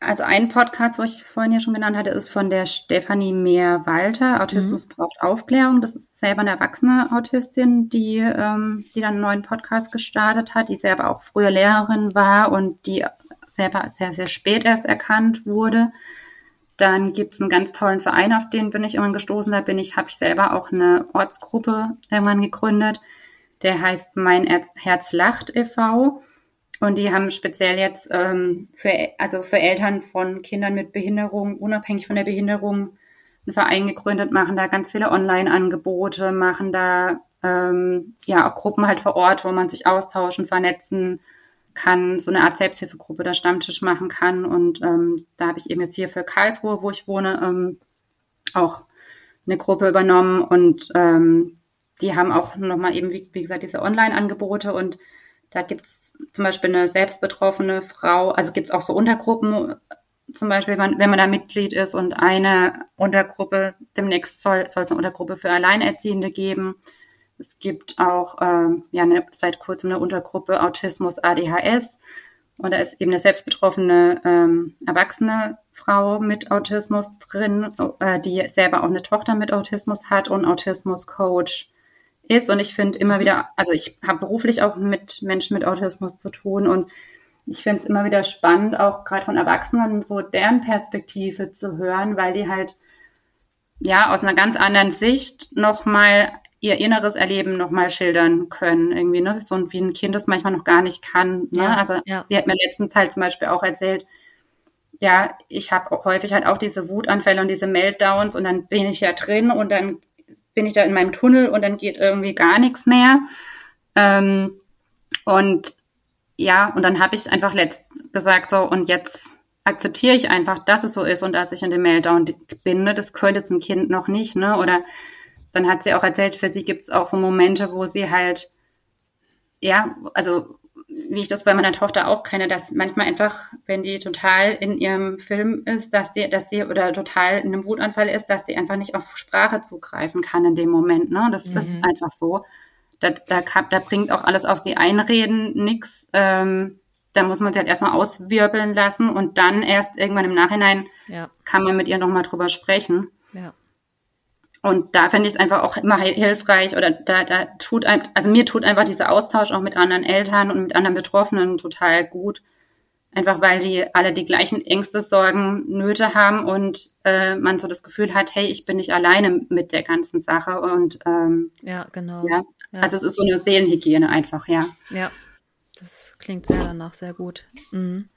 Also ein Podcast, wo ich vorhin ja schon genannt hatte, ist von der Stefanie Mehr-Walter. Autismus mhm. braucht Aufklärung. Das ist selber eine erwachsene Autistin, die, ähm, die dann einen neuen Podcast gestartet hat, die selber auch früher Lehrerin war und die selber sehr, sehr spät erst erkannt wurde. Dann gibt es einen ganz tollen Verein, auf den bin ich irgendwann gestoßen. Da bin ich, habe ich selber auch eine Ortsgruppe irgendwann gegründet. Der heißt Mein Herz lacht e.V. Und die haben speziell jetzt ähm, für, also für Eltern von Kindern mit Behinderung, unabhängig von der Behinderung, einen Verein gegründet, machen da ganz viele Online-Angebote, machen da ähm, ja auch Gruppen halt vor Ort, wo man sich austauschen, vernetzen kann, so eine Art Selbsthilfegruppe der Stammtisch machen kann. Und ähm, da habe ich eben jetzt hier für Karlsruhe, wo ich wohne, ähm, auch eine Gruppe übernommen und ähm, die haben auch nochmal eben, wie, wie gesagt, diese Online-Angebote und da gibt's zum Beispiel eine selbstbetroffene Frau, also gibt's auch so Untergruppen, zum Beispiel, wenn, wenn man da Mitglied ist und eine Untergruppe, demnächst soll, soll es eine Untergruppe für Alleinerziehende geben. Es gibt auch ähm, ja eine, seit kurzem eine Untergruppe Autismus ADHS und da ist eben eine selbstbetroffene ähm, erwachsene Frau mit Autismus drin, äh, die selber auch eine Tochter mit Autismus hat und Autismus-Coach ist. Und ich finde immer wieder, also ich habe beruflich auch mit Menschen mit Autismus zu tun und ich finde es immer wieder spannend, auch gerade von Erwachsenen so deren Perspektive zu hören, weil die halt ja aus einer ganz anderen Sicht nochmal ihr inneres Erleben nochmal schildern können, irgendwie, ne? So wie ein Kind das manchmal noch gar nicht kann. Ne? Ja, also ja. die hat mir letzten Teil zum Beispiel auch erzählt, ja, ich habe häufig halt auch diese Wutanfälle und diese Meltdowns und dann bin ich ja drin und dann bin ich da in meinem Tunnel und dann geht irgendwie gar nichts mehr. Ähm, und ja, und dann habe ich einfach letzt gesagt, so, und jetzt akzeptiere ich einfach, dass es so ist und dass ich in dem Meltdown bin. Ne? Das könnte ein Kind noch nicht, ne? Oder dann hat sie auch erzählt, für sie gibt es auch so Momente, wo sie halt, ja, also wie ich das bei meiner Tochter auch kenne, dass manchmal einfach, wenn die total in ihrem Film ist, dass sie, dass sie oder total in einem Wutanfall ist, dass sie einfach nicht auf Sprache zugreifen kann in dem Moment. Ne? Das mhm. ist einfach so. Da, da, da bringt auch alles auf sie einreden nix. Ähm, da muss man sie halt erstmal auswirbeln lassen und dann erst irgendwann im Nachhinein ja. kann man mit ihr nochmal drüber sprechen. Ja. Und da finde ich es einfach auch immer hilfreich oder da, da tut ein, also mir tut einfach dieser Austausch auch mit anderen Eltern und mit anderen Betroffenen total gut. Einfach weil die alle die gleichen Ängste, Sorgen, Nöte haben und äh, man so das Gefühl hat, hey, ich bin nicht alleine mit der ganzen Sache. Und ähm, ja, genau. Ja, ja. Also es ist so eine Seelenhygiene einfach, ja. Ja, das klingt sehr danach, sehr gut. Mhm.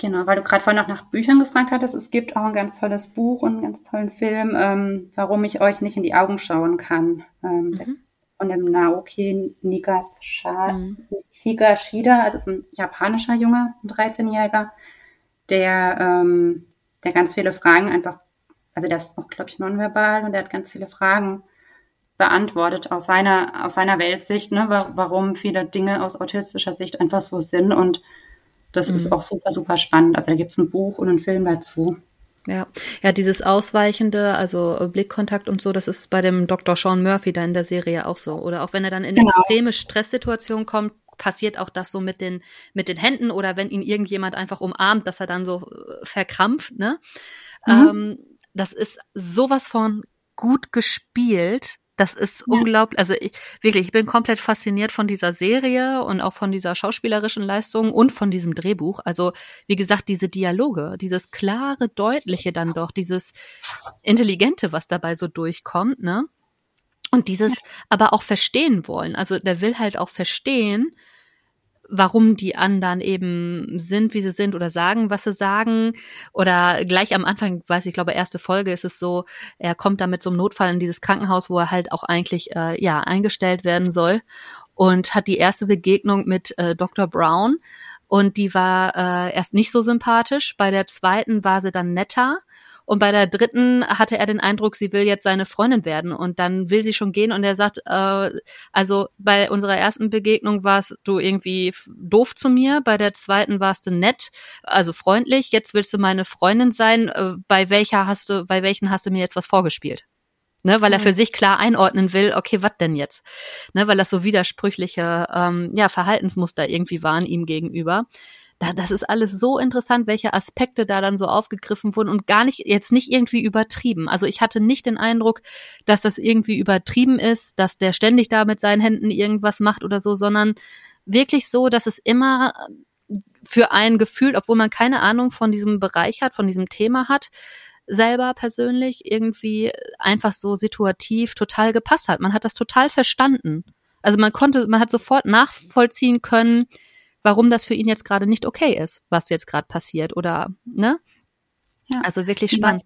Genau, weil du gerade vorhin noch nach Büchern gefragt hattest. Es gibt auch ein ganz tolles Buch und einen ganz tollen Film, ähm, warum ich euch nicht in die Augen schauen kann. Ähm, mhm. Von dem Naoki Nigashida, mhm. Higashida, also ist ein japanischer Junge, ein 13-Jähriger, der, ähm, der ganz viele Fragen einfach, also der ist auch, glaube ich, nonverbal und der hat ganz viele Fragen beantwortet aus seiner, aus seiner Weltsicht, ne, warum viele Dinge aus autistischer Sicht einfach so sind und das mhm. ist auch super, super spannend. Also da gibt es ein Buch und einen Film dazu. Ja, ja, dieses Ausweichende, also Blickkontakt und so, das ist bei dem Dr. Sean Murphy da in der Serie auch so. Oder auch wenn er dann in genau. extreme Stresssituationen kommt, passiert auch das so mit den, mit den Händen oder wenn ihn irgendjemand einfach umarmt, dass er dann so äh, verkrampft, ne? Mhm. Ähm, das ist sowas von gut gespielt. Das ist ja. unglaublich. Also ich, wirklich, ich bin komplett fasziniert von dieser Serie und auch von dieser schauspielerischen Leistung und von diesem Drehbuch. Also wie gesagt, diese Dialoge, dieses klare, deutliche dann doch, dieses intelligente, was dabei so durchkommt, ne? Und dieses aber auch verstehen wollen. Also der will halt auch verstehen, warum die anderen eben sind, wie sie sind oder sagen, was sie sagen. Oder gleich am Anfang, weiß ich, glaube, erste Folge ist es so, er kommt da mit so einem Notfall in dieses Krankenhaus, wo er halt auch eigentlich äh, ja eingestellt werden soll und hat die erste Begegnung mit äh, Dr. Brown. Und die war äh, erst nicht so sympathisch. Bei der zweiten war sie dann netter. Und bei der dritten hatte er den Eindruck, sie will jetzt seine Freundin werden und dann will sie schon gehen und er sagt, äh, also bei unserer ersten Begegnung warst du irgendwie doof zu mir, bei der zweiten warst du nett, also freundlich, jetzt willst du meine Freundin sein, äh, bei welcher hast du, bei welchen hast du mir jetzt was vorgespielt? Ne, weil er für sich klar einordnen will, okay, was denn jetzt? Ne, weil das so widersprüchliche ähm, ja, Verhaltensmuster irgendwie waren ihm gegenüber. Da, das ist alles so interessant, welche Aspekte da dann so aufgegriffen wurden und gar nicht, jetzt nicht irgendwie übertrieben. Also ich hatte nicht den Eindruck, dass das irgendwie übertrieben ist, dass der ständig da mit seinen Händen irgendwas macht oder so, sondern wirklich so, dass es immer für ein Gefühl, obwohl man keine Ahnung von diesem Bereich hat, von diesem Thema hat, selber persönlich irgendwie einfach so situativ total gepasst hat. Man hat das total verstanden. Also man konnte, man hat sofort nachvollziehen können, warum das für ihn jetzt gerade nicht okay ist, was jetzt gerade passiert oder, ne? Ja. Also wirklich spannend.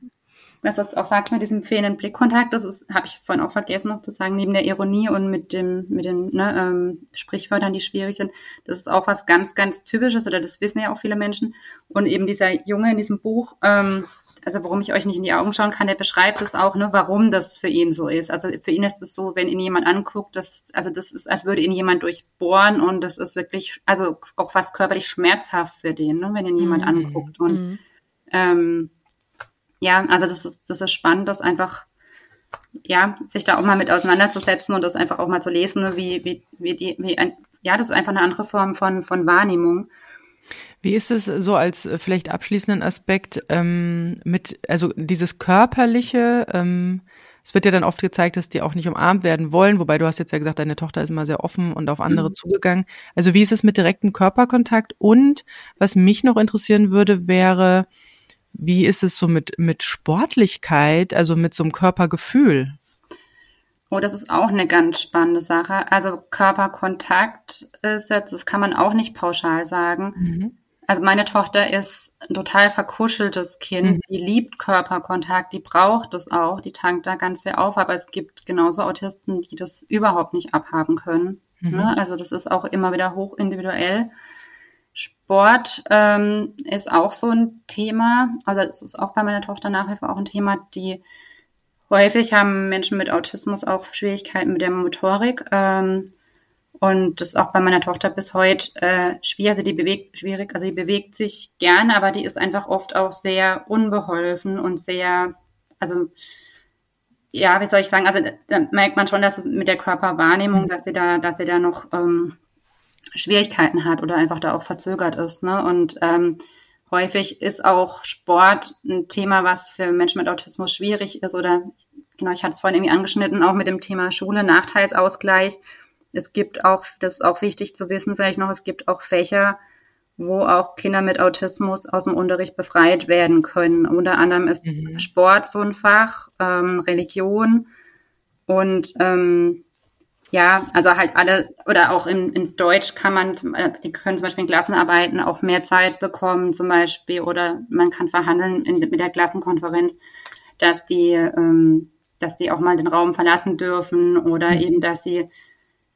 Was, was auch sagt mit diesem fehlenden Blickkontakt, das ist, habe ich vorhin auch vergessen noch zu sagen, neben der Ironie und mit dem, mit den ne, ähm, Sprichwörtern, die schwierig sind, das ist auch was ganz, ganz Typisches, oder das wissen ja auch viele Menschen. Und eben dieser Junge in diesem Buch, ähm, also warum ich euch nicht in die Augen schauen kann, der beschreibt es auch, ne, warum das für ihn so ist. Also für ihn ist es so, wenn ihn jemand anguckt, das, also das ist, als würde ihn jemand durchbohren und das ist wirklich, also auch fast körperlich schmerzhaft für den, ne, wenn ihn jemand mhm. anguckt. Und mhm. ähm, ja, also das ist, das ist spannend, das einfach, ja, sich da auch mal mit auseinanderzusetzen und das einfach auch mal zu lesen, ne, wie, wie, wie die, wie ein, ja, das ist einfach eine andere Form von, von Wahrnehmung. Wie ist es so als äh, vielleicht abschließenden Aspekt ähm, mit, also dieses körperliche, ähm, es wird ja dann oft gezeigt, dass die auch nicht umarmt werden wollen, wobei du hast jetzt ja gesagt, deine Tochter ist immer sehr offen und auf andere mhm. zugegangen. Also wie ist es mit direktem Körperkontakt? Und was mich noch interessieren würde, wäre, wie ist es so mit, mit Sportlichkeit, also mit so einem Körpergefühl? Oh, das ist auch eine ganz spannende Sache. Also Körperkontakt ist jetzt, das kann man auch nicht pauschal sagen. Mhm. Also meine Tochter ist ein total verkuscheltes Kind. Mhm. Die liebt Körperkontakt, die braucht das auch, die tankt da ganz viel auf. Aber es gibt genauso Autisten, die das überhaupt nicht abhaben können. Mhm. Ne? Also das ist auch immer wieder hoch individuell. Sport ähm, ist auch so ein Thema. Also es ist auch bei meiner Tochter Nachhilfe auch ein Thema, die häufig haben Menschen mit Autismus auch Schwierigkeiten mit der Motorik. Ähm, und das ist auch bei meiner Tochter bis heute äh, schwierig. Also die bewegt schwierig, also die bewegt sich gerne, aber die ist einfach oft auch sehr unbeholfen und sehr, also ja, wie soll ich sagen, also da merkt man schon, dass mit der Körperwahrnehmung, dass sie da, dass sie da noch ähm, Schwierigkeiten hat oder einfach da auch verzögert ist. Ne? Und ähm, häufig ist auch Sport ein Thema, was für Menschen mit Autismus schwierig ist. Oder genau, ich hatte es vorhin irgendwie angeschnitten, auch mit dem Thema Schule, Nachteilsausgleich es gibt auch, das ist auch wichtig zu wissen vielleicht noch, es gibt auch Fächer, wo auch Kinder mit Autismus aus dem Unterricht befreit werden können. Unter anderem ist mhm. Sport so ein Fach, ähm, Religion und ähm, ja, also halt alle, oder auch in, in Deutsch kann man, die können zum Beispiel in Klassenarbeiten auch mehr Zeit bekommen, zum Beispiel, oder man kann verhandeln in, mit der Klassenkonferenz, dass die, ähm, dass die auch mal den Raum verlassen dürfen oder mhm. eben, dass sie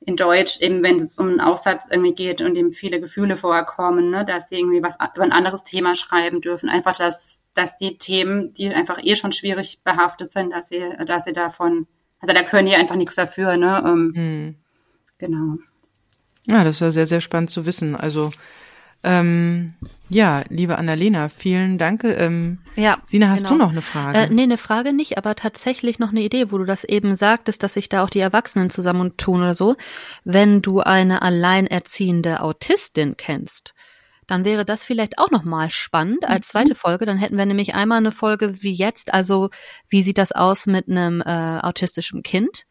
in Deutsch, eben wenn es um einen Aufsatz irgendwie geht und dem viele Gefühle vorkommen, ne, dass sie irgendwie was über ein anderes Thema schreiben dürfen. Einfach, dass, dass die Themen, die einfach eh schon schwierig behaftet sind, dass sie, dass sie davon, also da können die einfach nichts dafür, ne? Ähm, hm. Genau. Ja, das war sehr, sehr spannend zu wissen. Also ähm, ja, liebe Annalena, vielen Dank. Ähm, ja, Sina, hast genau. du noch eine Frage? Äh, nee, eine Frage nicht, aber tatsächlich noch eine Idee, wo du das eben sagtest, dass sich da auch die Erwachsenen zusammentun oder so. Wenn du eine alleinerziehende Autistin kennst, dann wäre das vielleicht auch nochmal spannend als zweite mhm. Folge. Dann hätten wir nämlich einmal eine Folge wie jetzt, also wie sieht das aus mit einem äh, autistischen Kind?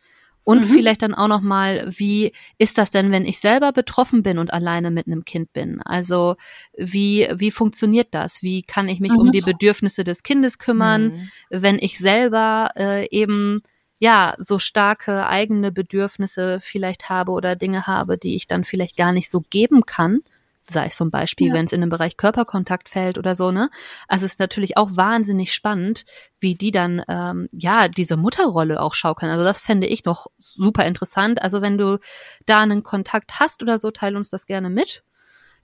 Und mhm. vielleicht dann auch noch mal, wie ist das denn, wenn ich selber betroffen bin und alleine mit einem Kind bin? Also wie wie funktioniert das? Wie kann ich mich mhm. um die Bedürfnisse des Kindes kümmern, mhm. wenn ich selber äh, eben ja so starke eigene Bedürfnisse vielleicht habe oder Dinge habe, die ich dann vielleicht gar nicht so geben kann? Sei es zum Beispiel, ja. wenn es in den Bereich Körperkontakt fällt oder so, ne? Also es ist natürlich auch wahnsinnig spannend, wie die dann ähm, ja diese Mutterrolle auch schaukeln. Also das fände ich noch super interessant. Also wenn du da einen Kontakt hast oder so, teil uns das gerne mit.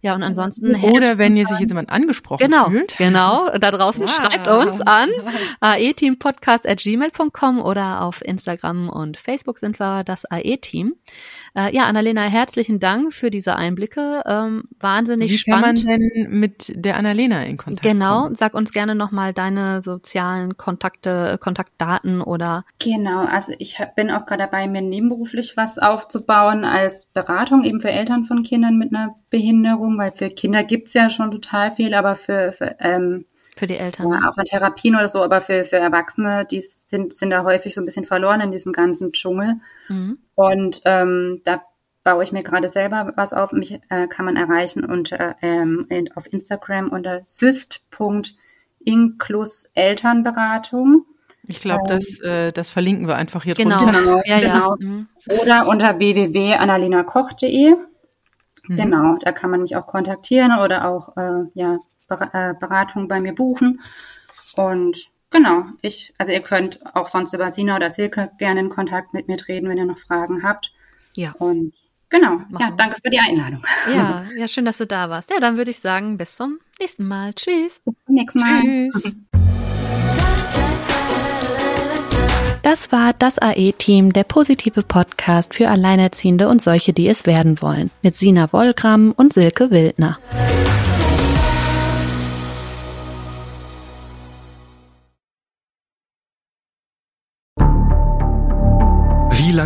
Ja, und ansonsten. Oder wenn ihr sich jetzt jemand angesprochen genau, fühlt. Genau, da draußen wow. schreibt uns an aeteampodcast at gmail.com oder auf Instagram und Facebook sind wir das AE-Team. Äh, ja, Annalena, herzlichen Dank für diese Einblicke. Ähm, wahnsinnig Wie spannend. Wie kann man denn mit der Annalena in Kontakt Genau, kommen? sag uns gerne nochmal deine sozialen Kontakte, Kontaktdaten oder. Genau, also ich bin auch gerade dabei, mir nebenberuflich was aufzubauen als Beratung eben für Eltern von Kindern mit einer Behinderung weil für Kinder gibt's ja schon total viel, aber für, für ähm, für die Eltern. Ja, auch in Therapien oder so, aber für, für Erwachsene, die sind, sind da häufig so ein bisschen verloren in diesem ganzen Dschungel. Mhm. Und ähm, da baue ich mir gerade selber was auf. Mich äh, kann man erreichen unter, ähm, auf Instagram unter syst.incluselternberatung. Ich glaube, ähm, das, äh, das verlinken wir einfach hier genau. drunter. Genau, ja, genau. Ja. Mhm. Oder unter www.annalenakoch.de. Mhm. Genau, da kann man mich auch kontaktieren oder auch äh, ja, äh, Beratung bei mir buchen. Und genau, ich, also ihr könnt auch sonst über Sina oder Silke gerne in Kontakt mit mir treten, wenn ihr noch Fragen habt. Ja. Und genau, Machen ja, danke für die Einladung. Ja, ja, schön, dass du da warst. Ja, dann würde ich sagen, bis zum nächsten Mal. Tschüss. Bis zum nächsten Mal. Tschüss. Das war das AE-Team, der positive Podcast für Alleinerziehende und solche, die es werden wollen, mit Sina Wollgramm und Silke Wildner.